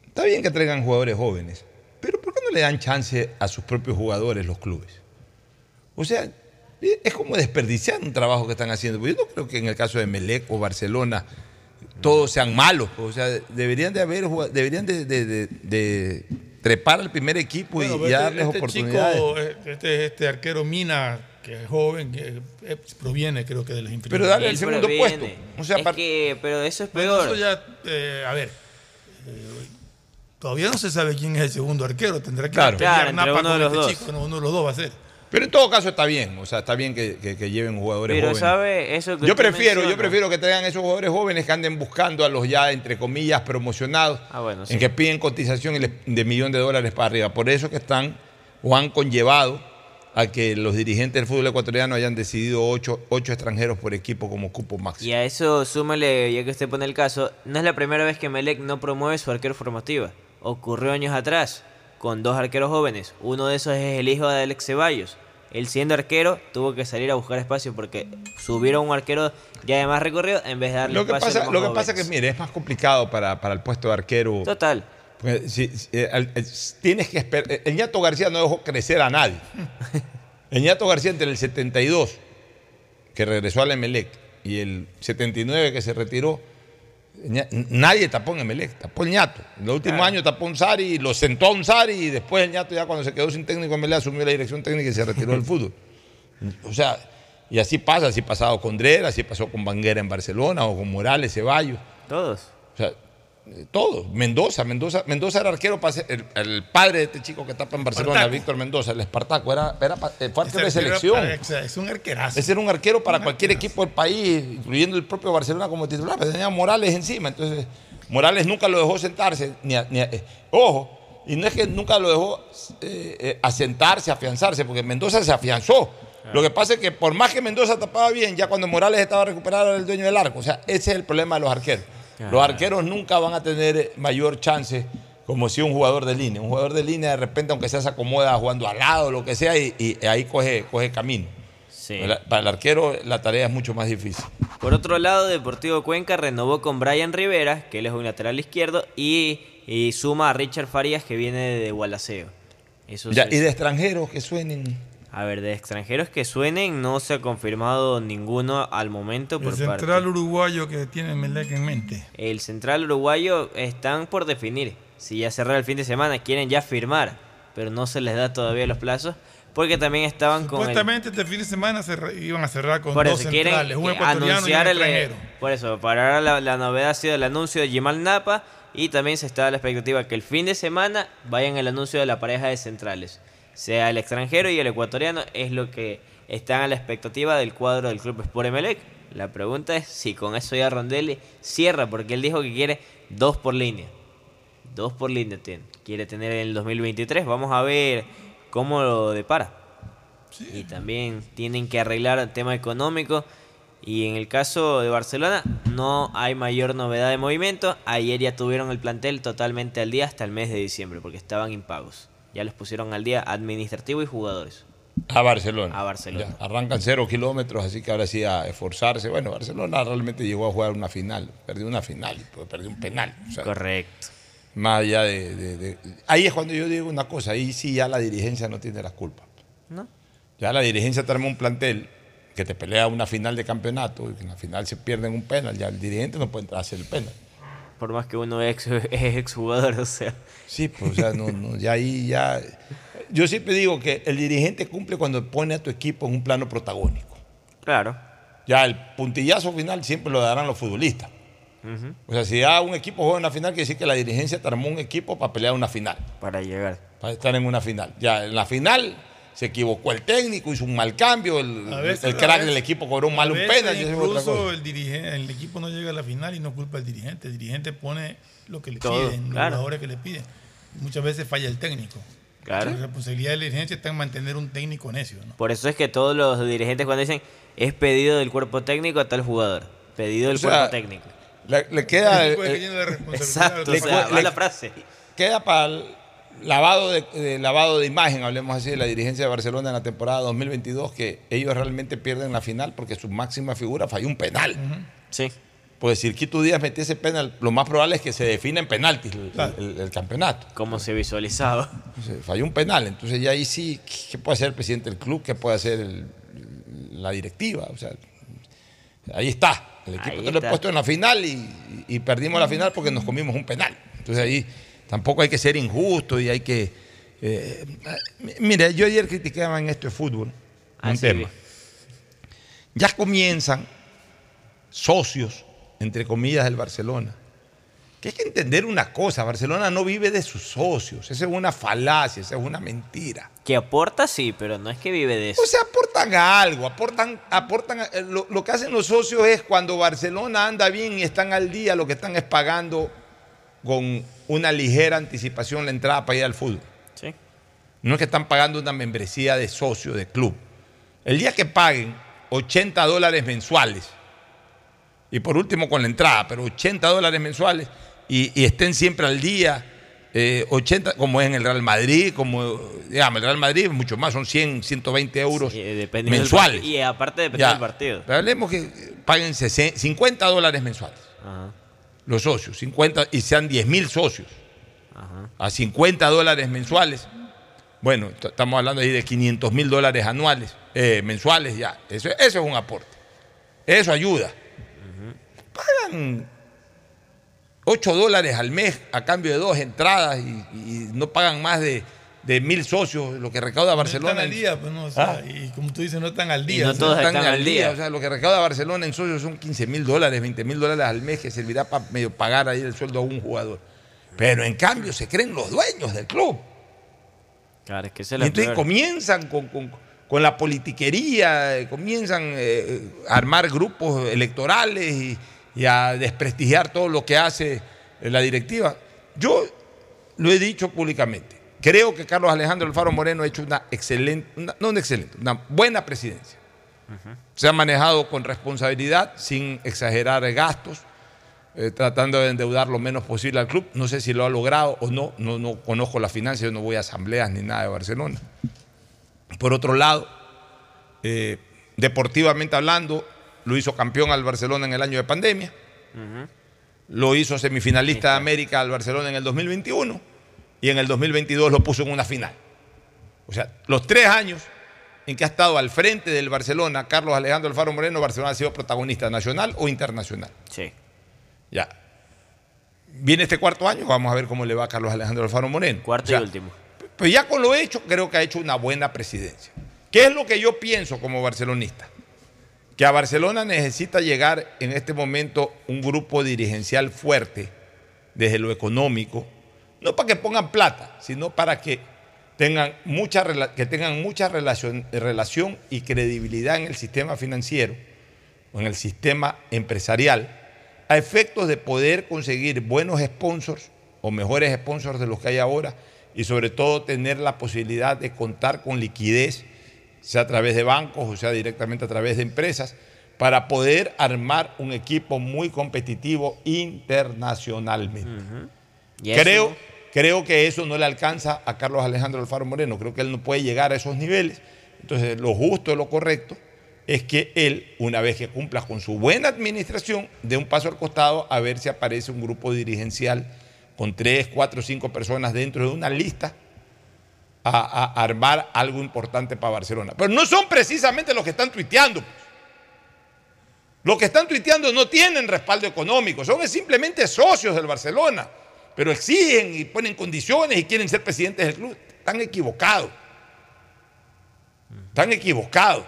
Está bien que traigan jugadores jóvenes, pero ¿por qué no le dan chance a sus propios jugadores los clubes? O sea, es como desperdiciar un trabajo que están haciendo. Porque yo no creo que en el caso de Melec o Barcelona todos sean malos. O sea, deberían de haber, deberían de, de- de- de trepar al primer equipo y- Bueno, y, pero este- darles este oportunidades. chico, este, este arquero Mina, que es joven, que eh, proviene creo que de las inferiores. Pero dale el segundo proviene. puesto. O sea, es par- que, pero eso es peor. eso ya, eh, a ver, eh, todavía no se sabe quién es el segundo arquero. Tendrá que Claro. Claro, Napa uno de con los este dos. chico, no, uno de los dos va a ser. Pero en todo caso está bien, o sea, está bien que, que- que lleven jugadores Pero jóvenes. sabe eso que yo prefiero, yo prefiero que traigan esos jugadores jóvenes que anden buscando a los ya, entre comillas, promocionados, Ah, bueno, sí. en que piden cotización de millón de dólares para arriba. Por eso que están o han conllevado a que los dirigentes del fútbol ecuatoriano hayan decidido ocho, ocho extranjeros por equipo como cupo máximo. Y a eso súmale, ya que usted pone el caso, no es la primera vez que Melec no promueve su arquero formativa. Ocurrió años atrás, con dos arqueros jóvenes. Uno de esos es el hijo de Alex Ceballos. Él siendo arquero, tuvo que salir a buscar espacio porque subieron un arquero ya de más recorrido en vez de darle Lo que espacio a pasa, los lo que pasa que, mire, es más complicado para, para el puesto de arquero. Total. Porque si- si- eh, eh, tienes que esperar. El ñato García no dejó crecer a nadie. El ñato García entre el 72, que regresó al Emelec, y el 79 que se retiró, nadie tapó en Emelec, tapó el ñato. En los últimos años tapó un Sari, lo sentó a un Sari y después el ñato ya cuando se quedó sin técnico en Emelec asumió la dirección técnica y se retiró del fútbol. O sea, y así pasa, así pasado con Drera, así pasó con Banguera en Barcelona o con Morales, Ceballos. Todos. O sea, todos. Mendoza, Mendoza, Mendoza era arquero para ser- el, el padre de este chico que tapa en Barcelona, Espartaco. Víctor Mendoza, el Espartaco, era, era eh, fue arquero de selección. Es un arquerazo. Ese era un arquero para cualquier equipo del país, incluyendo el propio Barcelona como titular, pero tenía Morales encima. Entonces, Morales nunca lo dejó sentarse, ni a- ni a- eh, ojo, y no es que nunca lo dejó eh, eh, asentarse, afianzarse, porque Mendoza se afianzó. Lo que pasa es que por más que Mendoza tapaba bien, ya cuando Morales estaba recuperado era el dueño del arco. O sea, ese es el problema de los arqueros. Los arqueros nunca van a tener eh, mayor chance como si un jugador de línea. Un jugador de línea de repente, aunque sea se acomoda jugando al lado, lo que sea, y, y ahí coge, coge camino. Sí. Para el arquero la tarea es mucho más difícil. Por otro lado, Deportivo Cuenca renovó con Brian Rivera, que él es un lateral izquierdo, y, y suma a Richard Farías, que viene de Gualaceo. Eso Ya, y de extranjeros que suenen. A ver, de extranjeros que suenen, no se ha confirmado ninguno al momento El por parte. central uruguayo que tiene Melec en mente. El central uruguayo están por definir. Si ya cerrar el fin de semana, quieren ya firmar, pero no se les da todavía los plazos, porque también estaban con el... Supuestamente este fin de semana se re- iban a cerrar con Por dos eso quieren centrales, un ecuatoriano y un anunciar el, extranjero. por eso, para ahora la, la novedad ha sido el anuncio de Jimal Napa y también se está la expectativa que el fin de semana vayan el anuncio de la pareja de centrales, sea el extranjero y el ecuatoriano es lo que están a la expectativa del cuadro del club Sport Emelec. La pregunta es si con eso ya Rondelli cierra, porque él dijo que quiere dos por línea. Dos por línea tiene. quiere tener en el 2023. Vamos a ver cómo lo depara. Y también tienen que arreglar el tema económico. Y en el caso de Barcelona no hay mayor novedad de movimiento. Ayer ya tuvieron el plantel totalmente al día hasta el mes de diciembre porque estaban impagos. Ya les pusieron al día administrativo y jugadores. A Barcelona. A Barcelona. Ya, arrancan cero kilómetros, así que ahora sí a esforzarse. Bueno, Barcelona realmente llegó a jugar una final, perdió una final, pues, perdió un penal. o sea, Correcto. Más allá de, de- de- Ahí es cuando yo digo una cosa, ahí sí ya la dirigencia no tiene las culpas. ¿No? Ya la dirigencia te arma un plantel que te pelea una final de campeonato y que en la final se pierden un penal, ya el dirigente no puede entrar a hacer el penal. Por más que uno es ex, exjugador, o sea. Sí, pues o sea, no, no, ya ahí ya... Yo siempre digo que el dirigente cumple cuando pone a tu equipo en un plano protagónico. Claro. Ya el puntillazo final siempre lo darán los futbolistas. O sea, si ya un equipo juega en una final, quiere decir que la dirigencia te armó un equipo para pelear una final. Para llegar. Para estar en una final. Ya en la final se equivocó el técnico, hizo un mal cambio, el, veces- el crack veces- del equipo cobró un mal un penal. Incluso el, dirigente, el equipo no llega a la final y no culpa al dirigente. El dirigente pone lo que le Todo, piden, claro. los jugadores que le piden. Muchas veces falla el técnico. Claro. La responsabilidad de la dirigencia está en mantener un técnico necio. ¿no? Por eso es que todos los dirigentes cuando dicen es pedido del cuerpo técnico a tal jugador. Pedido del O sea, cuerpo técnico. Le, le queda. El Exacto, o sea, va la frase. queda para el lavado de, de lavado de imagen, hablemos así, de la dirigencia de Barcelona en la temporada 2022, que ellos realmente pierden la final porque su máxima figura falló un penal. Sí. Pues si el Quito Díaz metió ese penal, lo más probable es que se defina en penaltis el, el- el campeonato. Como se visualizaba. Falló un penal, entonces ya ahí sí, ¿qué puede hacer el presidente del club? ¿Qué puede hacer el- la directiva? O sea, ahí está. El equipo Ahí que lo he está. puesto en la final y, y perdimos la final porque nos comimos un penal. Entonces ahí tampoco hay que ser injusto y hay que... eh, mire, yo ayer criticaba en esto de fútbol Ah, un sí, tema. Ya comienzan socios, entre comillas, del Barcelona. Que hay que entender una cosa, Barcelona no vive de sus socios, esa es una falacia, esa es una mentira. Que aporta, sí, pero no es que vive de eso. O sea, aportan algo, aportan, aportan, eh, lo, lo que hacen los socios es cuando Barcelona anda bien y están al día, lo que están es pagando con una ligera anticipación la entrada para ir al fútbol. Sí. No es que están pagando una membresía de socio de club. El día que paguen 80 dólares mensuales, y por último con la entrada, pero 80 dólares mensuales, y, y estén siempre al día, eh, 80, como es en el Real Madrid, como, digamos, el Real Madrid mucho más, son 100, 120 euros del mensuales. Y aparte depende Ya. del partido. Pero hablemos que paguen 60 50 dólares mensuales. Los socios, 50 y sean 10 mil socios. A 50 dólares mensuales. Bueno, estamos hablando ahí de 500 mil dólares anuales, eh, mensuales ya. Eso, eso es un aporte. Eso ayuda. Pagan 8 dólares al mes a cambio de dos entradas y, y no pagan más de, de mil socios, lo que recauda Barcelona. No están al día, pues no, o sea, Ah. y como tú dices, no están al día. no o sea, todos están, al día. O sea, lo que recauda Barcelona en socios son 15 mil dólares, 20 mil dólares al mes que servirá para medio pagar ahí el sueldo a un jugador. Pero en cambio se creen los dueños del club. Claro, es que es Y entonces peor. comienzan con, con- con la politiquería, eh, comienzan eh, a armar grupos electorales y, y a desprestigiar todo lo que hace eh, la directiva. Yo lo he dicho públicamente. Creo que Carlos Alejandro Alfaro Moreno ha hecho una excelente, una- no una excelente, una buena presidencia. Se ha manejado con responsabilidad, sin exagerar gastos, eh, tratando de endeudar lo menos posible al club. No sé si lo ha logrado o no, no, no conozco las finanzas, yo no voy a asambleas ni nada de Barcelona. Por otro lado, eh, deportivamente hablando, lo hizo campeón al Barcelona en el año de pandemia, lo hizo semifinalista de América al Barcelona en el 2021 y en el 2022 lo puso en una final. O sea, los tres años en que ha estado al frente del Barcelona, Carlos Alejandro Alfaro Moreno, Barcelona ha sido protagonista nacional o internacional. Sí. Ya. Viene este cuarto año, vamos a ver cómo le va a Carlos Alejandro Alfaro Moreno. Cuarto O sea, y último. Pues ya con lo hecho, creo que ha hecho una buena presidencia. ¿Qué es lo que yo pienso como barcelonista? Que a Barcelona necesita llegar en este momento un grupo dirigencial fuerte desde lo económico, no para que pongan plata, sino para que tengan mucha, que tengan mucha relación, relación y credibilidad en el sistema financiero o en el sistema empresarial, a efectos de poder conseguir buenos sponsors o mejores sponsors de los que hay ahora y sobre todo tener la posibilidad de contar con liquidez, sea a través de bancos o sea directamente a través de empresas, para poder armar un equipo muy competitivo internacionalmente. Creo, creo que eso no le alcanza a Carlos Alejandro Alfaro Moreno. Creo que él no puede llegar a esos niveles. Entonces, lo justo, lo correcto, es que él, una vez que cumpla con su buena administración, dé un paso al costado a ver si aparece un grupo dirigencial con tres, cuatro, cinco personas dentro de una lista a, a armar algo importante para Barcelona. Pero no son precisamente los que están tuiteando. Los que están tuiteando no tienen respaldo económico, son simplemente socios del Barcelona, pero exigen y ponen condiciones y quieren ser presidentes del club. Están equivocados. Están equivocados.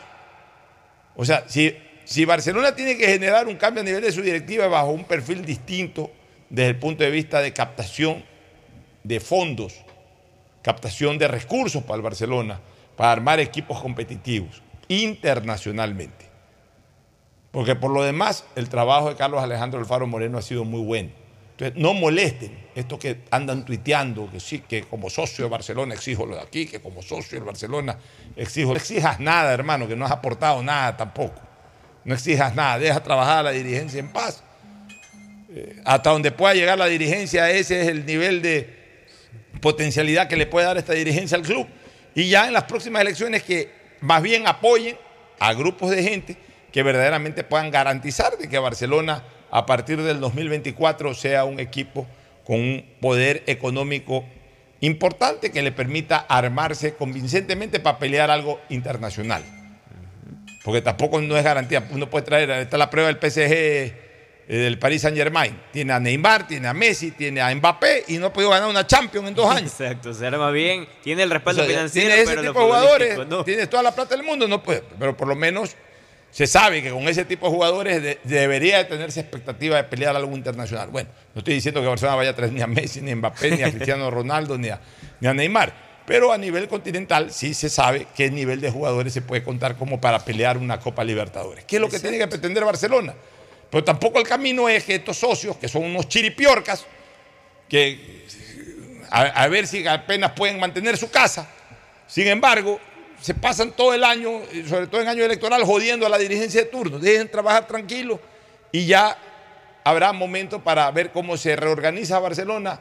O sea, si, si Barcelona tiene que generar un cambio a nivel de su directiva bajo un perfil distinto desde el punto de vista de captación de fondos, captación de recursos para el Barcelona, para armar equipos competitivos internacionalmente. Porque por lo demás, el trabajo de Carlos Alejandro Alfaro Moreno ha sido muy bueno. Entonces, no molesten estos que andan tuiteando que sí, que como socio de Barcelona exijo lo de aquí, que como socio del Barcelona exijo. No exijas nada, hermano, que no has aportado nada tampoco. No exijas nada, deja trabajar a la dirigencia en paz. Eh, hasta donde pueda llegar la dirigencia, ese es el nivel de potencialidad que le puede dar esta dirigencia al club. Y ya en las próximas elecciones que más bien apoyen a grupos de gente que verdaderamente puedan garantizar de que Barcelona a partir del 2024 sea un equipo con un poder económico importante que le permita armarse convincentemente para pelear algo internacional. Porque tampoco no es garantía. Uno puede traer, está la prueba del PSG eh, del Paris Saint Germain. Tiene a Neymar, tiene a Messi, tiene a Mbappé y no ha podido ganar una Champions en dos años. Exacto, se arma bien, tiene el respaldo O sea, financiero, tiene ese pero tipo de jugadores, no. tienes toda la plata del mundo, no puede. Pero por lo menos se sabe que con ese tipo de jugadores de- debería de tenerse expectativa de pelear algo internacional. Bueno, no estoy diciendo que Barcelona vaya a traer ni a Messi, ni a Mbappé, ni a Cristiano Ronaldo, ni a, ni a Neymar. Pero a nivel continental sí se sabe qué nivel de jugadores se puede contar como para pelear una Copa Libertadores. ¿Qué es lo que tiene que pretender Barcelona? Pero tampoco el camino es que estos socios, que son unos chiripiorcas, que a, a ver si apenas pueden mantener su casa, sin embargo, se pasan todo el año, y sobre todo en año electoral, jodiendo a la dirigencia de turno. Dejen trabajar tranquilos y ya habrá momento para ver cómo se reorganiza Barcelona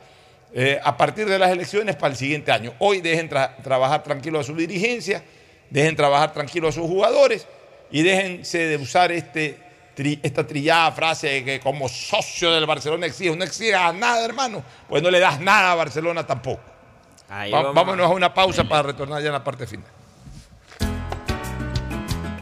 eh, a partir de las elecciones para el siguiente año. Hoy dejen tra- trabajar tranquilo a su dirigencia, dejen trabajar tranquilo a sus jugadores y déjense de usar este, tri- esta trillada frase de que como socio del Barcelona exige. No exija nada, hermano, pues no le das nada a Barcelona tampoco. Ahí vamos. vámonos a una pausa para retornar ya en la parte final.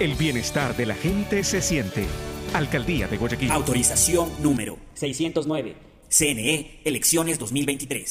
El bienestar de la gente se siente. Alcaldía de Guayaquil. Autorización número 609. CNE, elecciones 2023.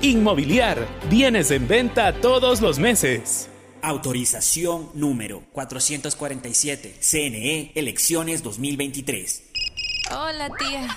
Inmobiliar, bienes en venta todos los meses. Autorización número 447. CNE, elecciones 2023. Hola, tía.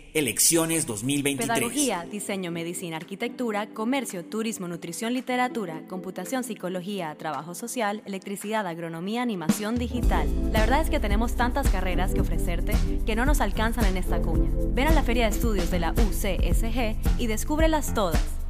elecciones 2023. Pedagogía, diseño, medicina, arquitectura, comercio, turismo, nutrición, literatura, computación, psicología, trabajo social, electricidad, agronomía, animación digital. La verdad es que tenemos tantas carreras que ofrecerte que no nos alcanzan en esta cuña. Ven a la Feria de Estudios de la UCSG y descúbrelas todas.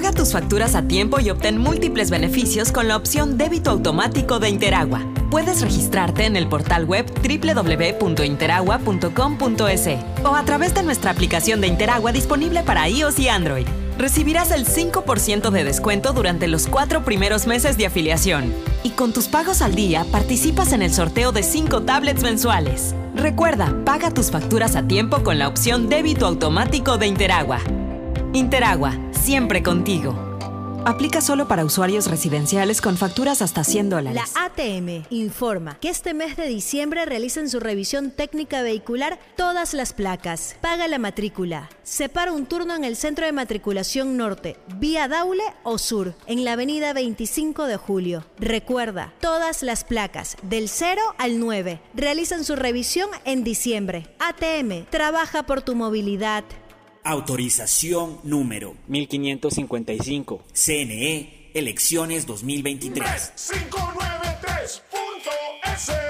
Paga tus facturas a tiempo y obtén múltiples beneficios con la opción débito automático de Interagua. Puedes registrarte en el portal web www.interagua.com.es o a través de nuestra aplicación de Interagua disponible para iOS y Android. Recibirás el 5% de descuento durante los cuatro primeros meses de afiliación. Y con tus pagos al día participas en el sorteo de 5 tablets mensuales. Recuerda, paga tus facturas a tiempo con la opción débito automático de Interagua. Interagua, siempre contigo. Aplica solo para usuarios residenciales con facturas hasta 100 dólares. La ATM informa que este mes de diciembre realizan su revisión técnica vehicular todas las placas. Paga la matrícula. Separa un turno en el centro de matriculación norte, vía Daule o sur, en la avenida 25 de julio. Recuerda, todas las placas del 0 al 9 realizan su revisión en diciembre. ATM, trabaja por tu movilidad. Autorización número 1555. CNE, elecciones 2023. 593.es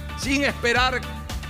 sin esperar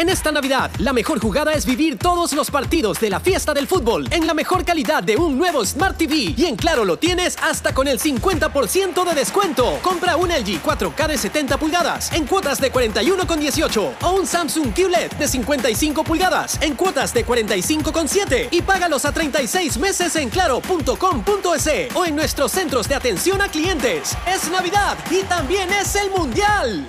En esta Navidad, la mejor jugada es vivir todos los partidos de la fiesta del fútbol en la mejor calidad de un nuevo Smart TV. Y en Claro lo tienes hasta con el 50% de descuento. Compra un LG 4K de 70 pulgadas en cuotas de 41,18 o un Samsung QLED de 55 pulgadas en cuotas de 45,7 y págalos a 36 meses en claro.com.es o en nuestros centros de atención a clientes. Es Navidad y también es el Mundial.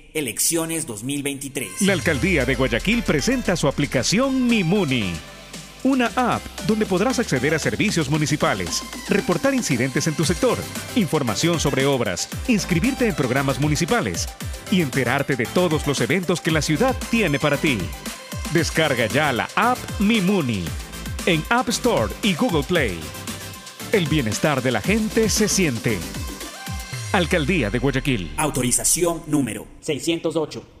elecciones 2023. La alcaldía de Guayaquil presenta su aplicación Mi Muni. Una app donde podrás acceder a servicios municipales, reportar incidentes en tu sector, información sobre obras, inscribirte en programas municipales y enterarte de todos los eventos que la ciudad tiene para ti. Descarga ya la app Mi Muni en App Store y Google Play. El bienestar de la gente se siente. Alcaldía de Guayaquil. Autorización número 608.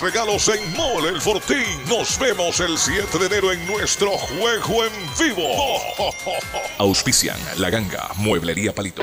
regalos en Mole el Fortín. Nos vemos el 7 de enero en nuestro juego en vivo. Auspician La Ganga, Mueblería Palito.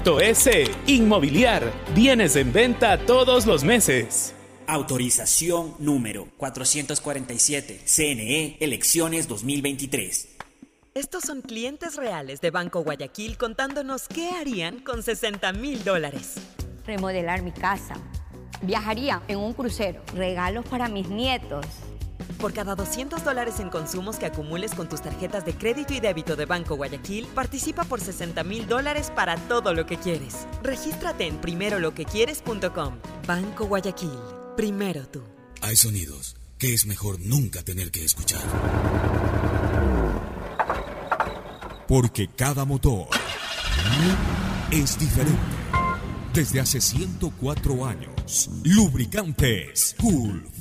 www.inmobiliariapublica.es. Inmobiliar, bienes en venta todos los meses. Autorización número 447. CNE, elecciones 2023. Estos son clientes reales de Banco Guayaquil contándonos qué harían con 60 mil dólares. Remodelar mi casa. Viajaría en un crucero. Regalos para mis nietos. Por cada 200 dólares en consumos que acumules con tus tarjetas de crédito y débito de Banco Guayaquil, participa por 60 mil dólares para todo lo que quieres. Regístrate en primeroloquequieres.com. Banco Guayaquil. Primero tú. Hay sonidos que es mejor nunca tener que escuchar. Porque cada motor es diferente. Desde hace 104 años, Lubricantes Gulf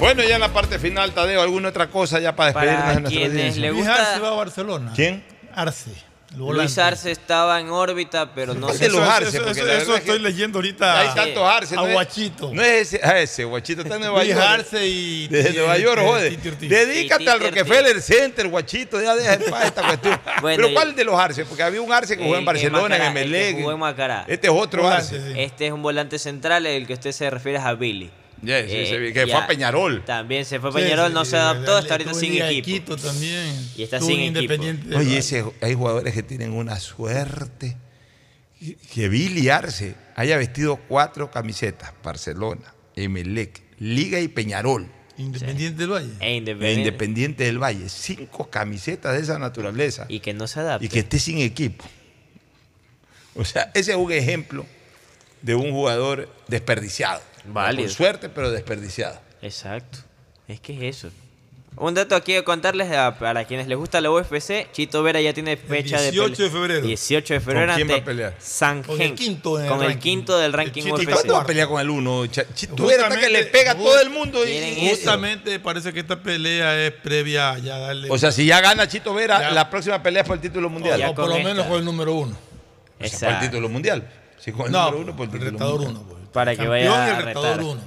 Bueno, ya en la parte final, Tadeo, ¿alguna otra cosa ya para despedirnos Para de nuestra quienes audiencia? le Luis gusta- Arce va a Barcelona. ¿Quién? Arce. Luis. Arce estaba en órbita, pero no ¿Cuál sé. de los Eso- Arce? eso- estoy que leyendo ahorita. Hay tantos Arce. A no es- Guachito. No es ese, a ese, Guachito está en Nueva Luis York. Arce y- Desde y- Nueva York, y- jode. Titi Ortiz. Dedícate al Rockefeller Center, Guachito, ya deja en paz esta cuestión. Bueno, Pero y- ¿cuál de los Arce? Porque había un Arce que jugó en Barcelona, en Emelec. jugó en Macará. Este es otro Arce. sí. Este es un volante central, el que usted se refiere es a Billy. Sí, Eh, que fue a Peñarol. También se fue a Peñarol, sí, no sí, se adaptó, está ahorita sin equipo. Quito también. Y está sin en equipo. Independiente del Oye, ese, hay jugadores que tienen una suerte. Que- Que Billy Arce haya vestido cuatro camisetas. Barcelona, Emelec, Liga y Peñarol. Independiente del Valle. E E. Independiente del Valle. Cinco camisetas de esa naturaleza. Y que no se adapte. Y que esté sin equipo. O sea, ese es un ejemplo de un jugador desperdiciado. Válido. Con suerte, pero desperdiciado. Exacto. Es que es eso. Un dato aquí a contarles a- para quienes les gusta la UFC, Chito Vera ya tiene fecha de 18 pelea. de febrero. 18 de febrero ¿Con quién va a ante pelear? San Con el quinto en el con el ranking. quinto del ranking Chito ¿Y UFC. cuándo va a pelear con el uno? Ch- Chito Vera está que le pega a todo el mundo. y- eso. Justamente parece que esta pelea es previa a ya darle. O sea, si ya gana Chito Vera, Ya. la próxima pelea es por el título mundial. O por lo esta. menos con el número uno. O sea, por el Exacto. título mundial. Si con el No, número uno, por el el título retador mundial. uno. pues. Para que Campeón vaya y a el retador retar. uno.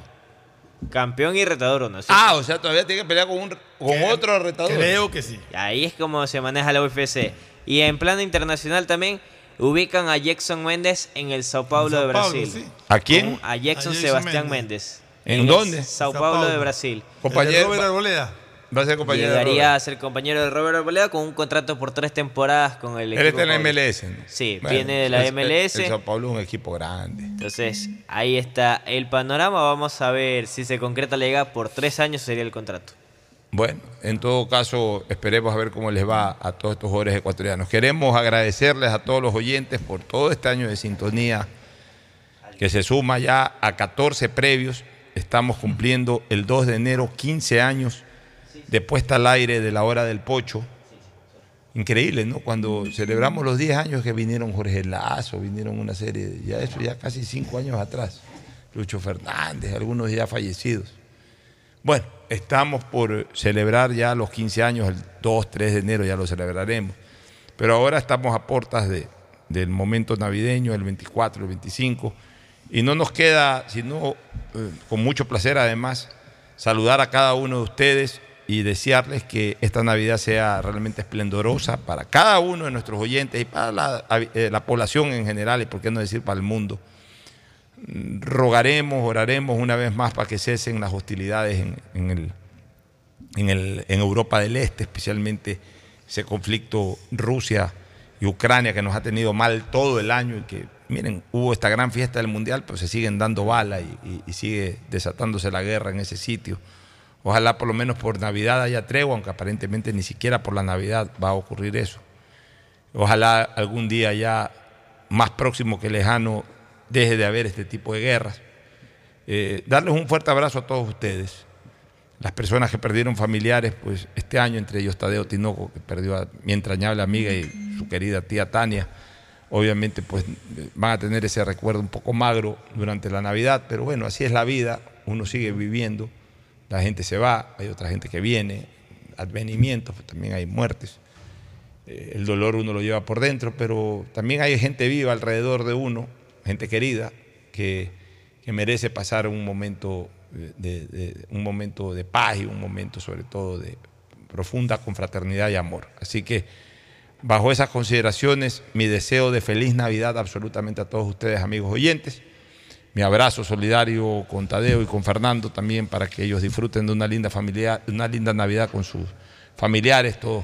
Campeón y retador uno. sí. Ah, o sea, todavía tiene que pelear con, un, con Que- otro retador. Creo que sí. Ahí es como se maneja la UFC. Y en plano internacional también ubican a Jackson Méndez en el Sao Paulo Sao de Paulo, Brasil. sí. ¿A quién? A Jackson A Jackson Sebastián Méndez. Méndez. ¿En el dónde? Sao Sao Paulo de Paulo. Brasil. El de Compañero, Robert Arboleda. Va a ser compañero de Llegaría Robert. a ser compañero de Robert Arboleda con un contrato por tres temporadas con el Él equipo. está en la. MLS. ¿no? Sí, Bueno, viene de la MLS. El, el Sao Paulo es un equipo grande. Entonces, ahí está el panorama. Vamos a ver si se concreta la llegada. Por tres años sería el contrato. Bueno, en todo caso, esperemos a ver cómo les va a todos estos jugadores ecuatorianos. Queremos agradecerles a todos los oyentes por todo este año de sintonía que se suma ya a 14 previos. Estamos cumpliendo el 2 de enero 15 años de puesta al aire de la hora del pocho. Increíble, ¿no? Cuando celebramos los 10 años que vinieron Jorge Lazo, vinieron una serie, de- ya eso ya casi 5 años atrás. Lucho Fernández, algunos ya fallecidos. Bueno, estamos por celebrar ya los 15 años, el 2, 3 de enero ya lo celebraremos. Pero ahora estamos a puertas de, del momento navideño, el 24, el 25. Y no nos queda, sino eh, con mucho placer además, saludar a cada uno de ustedes y desearles que esta Navidad sea realmente esplendorosa para cada uno de nuestros oyentes y para la, eh, la población en general y por qué no decir para el mundo rogaremos, oraremos una vez más para que cesen las hostilidades en, el, en, el- en Europa del Este, especialmente ese conflicto Rusia y Ucrania que nos ha tenido mal todo el año y que, miren, hubo esta gran fiesta del Mundial, pero se siguen dando balas y sigue desatándose la guerra en ese sitio. Ojalá por lo menos por Navidad haya tregua, aunque aparentemente ni siquiera por la Navidad va a ocurrir eso. Ojalá algún día ya más próximo que lejano deje de haber este tipo de guerras. Eh, darles un fuerte abrazo a todos ustedes. Las personas que perdieron familiares, pues este año, entre ellos Tadeo Tinoco, que perdió a mi entrañable amiga y su querida tía Tania, obviamente pues van a tener ese recuerdo un poco magro durante la Navidad, pero bueno, así es la vida, uno sigue viviendo, la gente se va, hay otra gente que viene, advenimientos, pues también hay muertes. Eh, el dolor uno lo lleva por dentro, pero también hay gente viva alrededor de uno, gente querida, que, que merece pasar un momento de, de- un momento de paz y un momento sobre todo de profunda confraternidad y amor. Así que bajo esas consideraciones, mi deseo de feliz Navidad absolutamente a todos ustedes, amigos oyentes. Mi abrazo solidario con Tadeo y con Fernando también para que ellos disfruten de una linda familia, de una linda Navidad con sus familiares, todos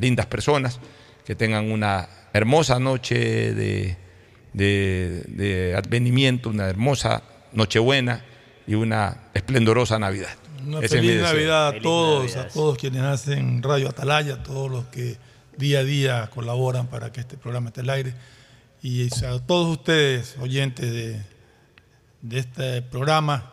lindas personas, que tengan una hermosa noche de, de- de advenimiento, una hermosa Nochebuena y una esplendorosa Navidad. Una Ese feliz. Navidad a Feliz todos, Navidad, a todos quienes hacen Radio Atalaya, a todos los que día a día colaboran para que este programa esté al aire. Y a todos ustedes, oyentes de, de este programa,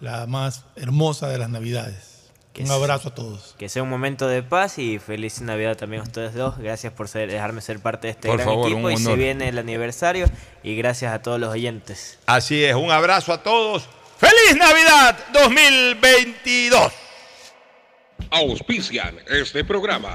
la más hermosa de las Navidades. Que Un abrazo a todos. Que sea un momento de paz y feliz Navidad también a ustedes dos. Gracias por ser- dejarme ser parte de este Por gran favor, equipo. Y se honor. viene el aniversario. Y gracias a todos los oyentes. Así es, un abrazo a todos. ¡Feliz Navidad 2022! Auspician este programa.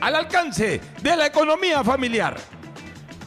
al alcance de la economía familiar.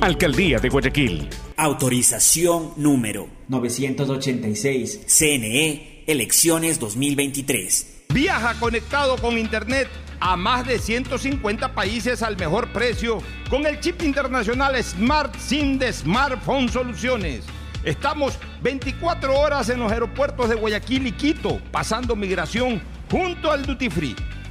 Alcaldía de Guayaquil. Autorización número 986. CNE, elecciones 2023. Viaja conectado con Internet a más de 150 países al mejor precio con el chip internacional Smart SIM de Smartphone Soluciones. Estamos 24 horas en los aeropuertos de Guayaquil y Quito, pasando migración junto al Duty Free.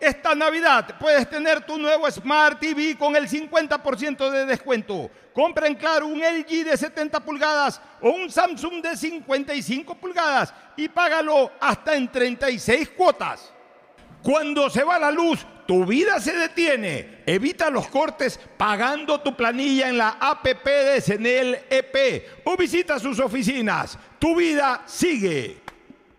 Esta Navidad puedes tener tu nuevo Smart TV con el 50% de descuento. Compra en Claro un LG de 70 pulgadas o un Samsung de 55 pulgadas y págalo hasta en 36 cuotas. Cuando se va la luz, tu vida se detiene. Evita los cortes pagando tu planilla en la APP de Senel EP o visita sus oficinas. Tu vida sigue.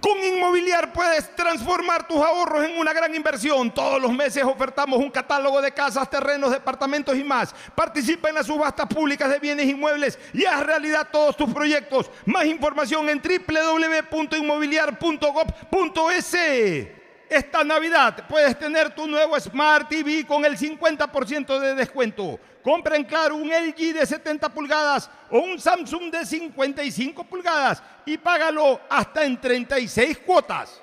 Con Inmobiliar puedes transformar tus ahorros en una gran inversión. Todos los meses ofertamos un catálogo de casas, terrenos, departamentos y más. Participa en las subastas públicas de bienes inmuebles y haz realidad todos tus proyectos. Más información en www.inmobiliar.gov.es. Esta Navidad puedes tener tu nuevo Smart TV con el 50% de descuento. Compra en Claro un LG de 70 pulgadas o un Samsung de 55 pulgadas y págalo hasta en 36 cuotas.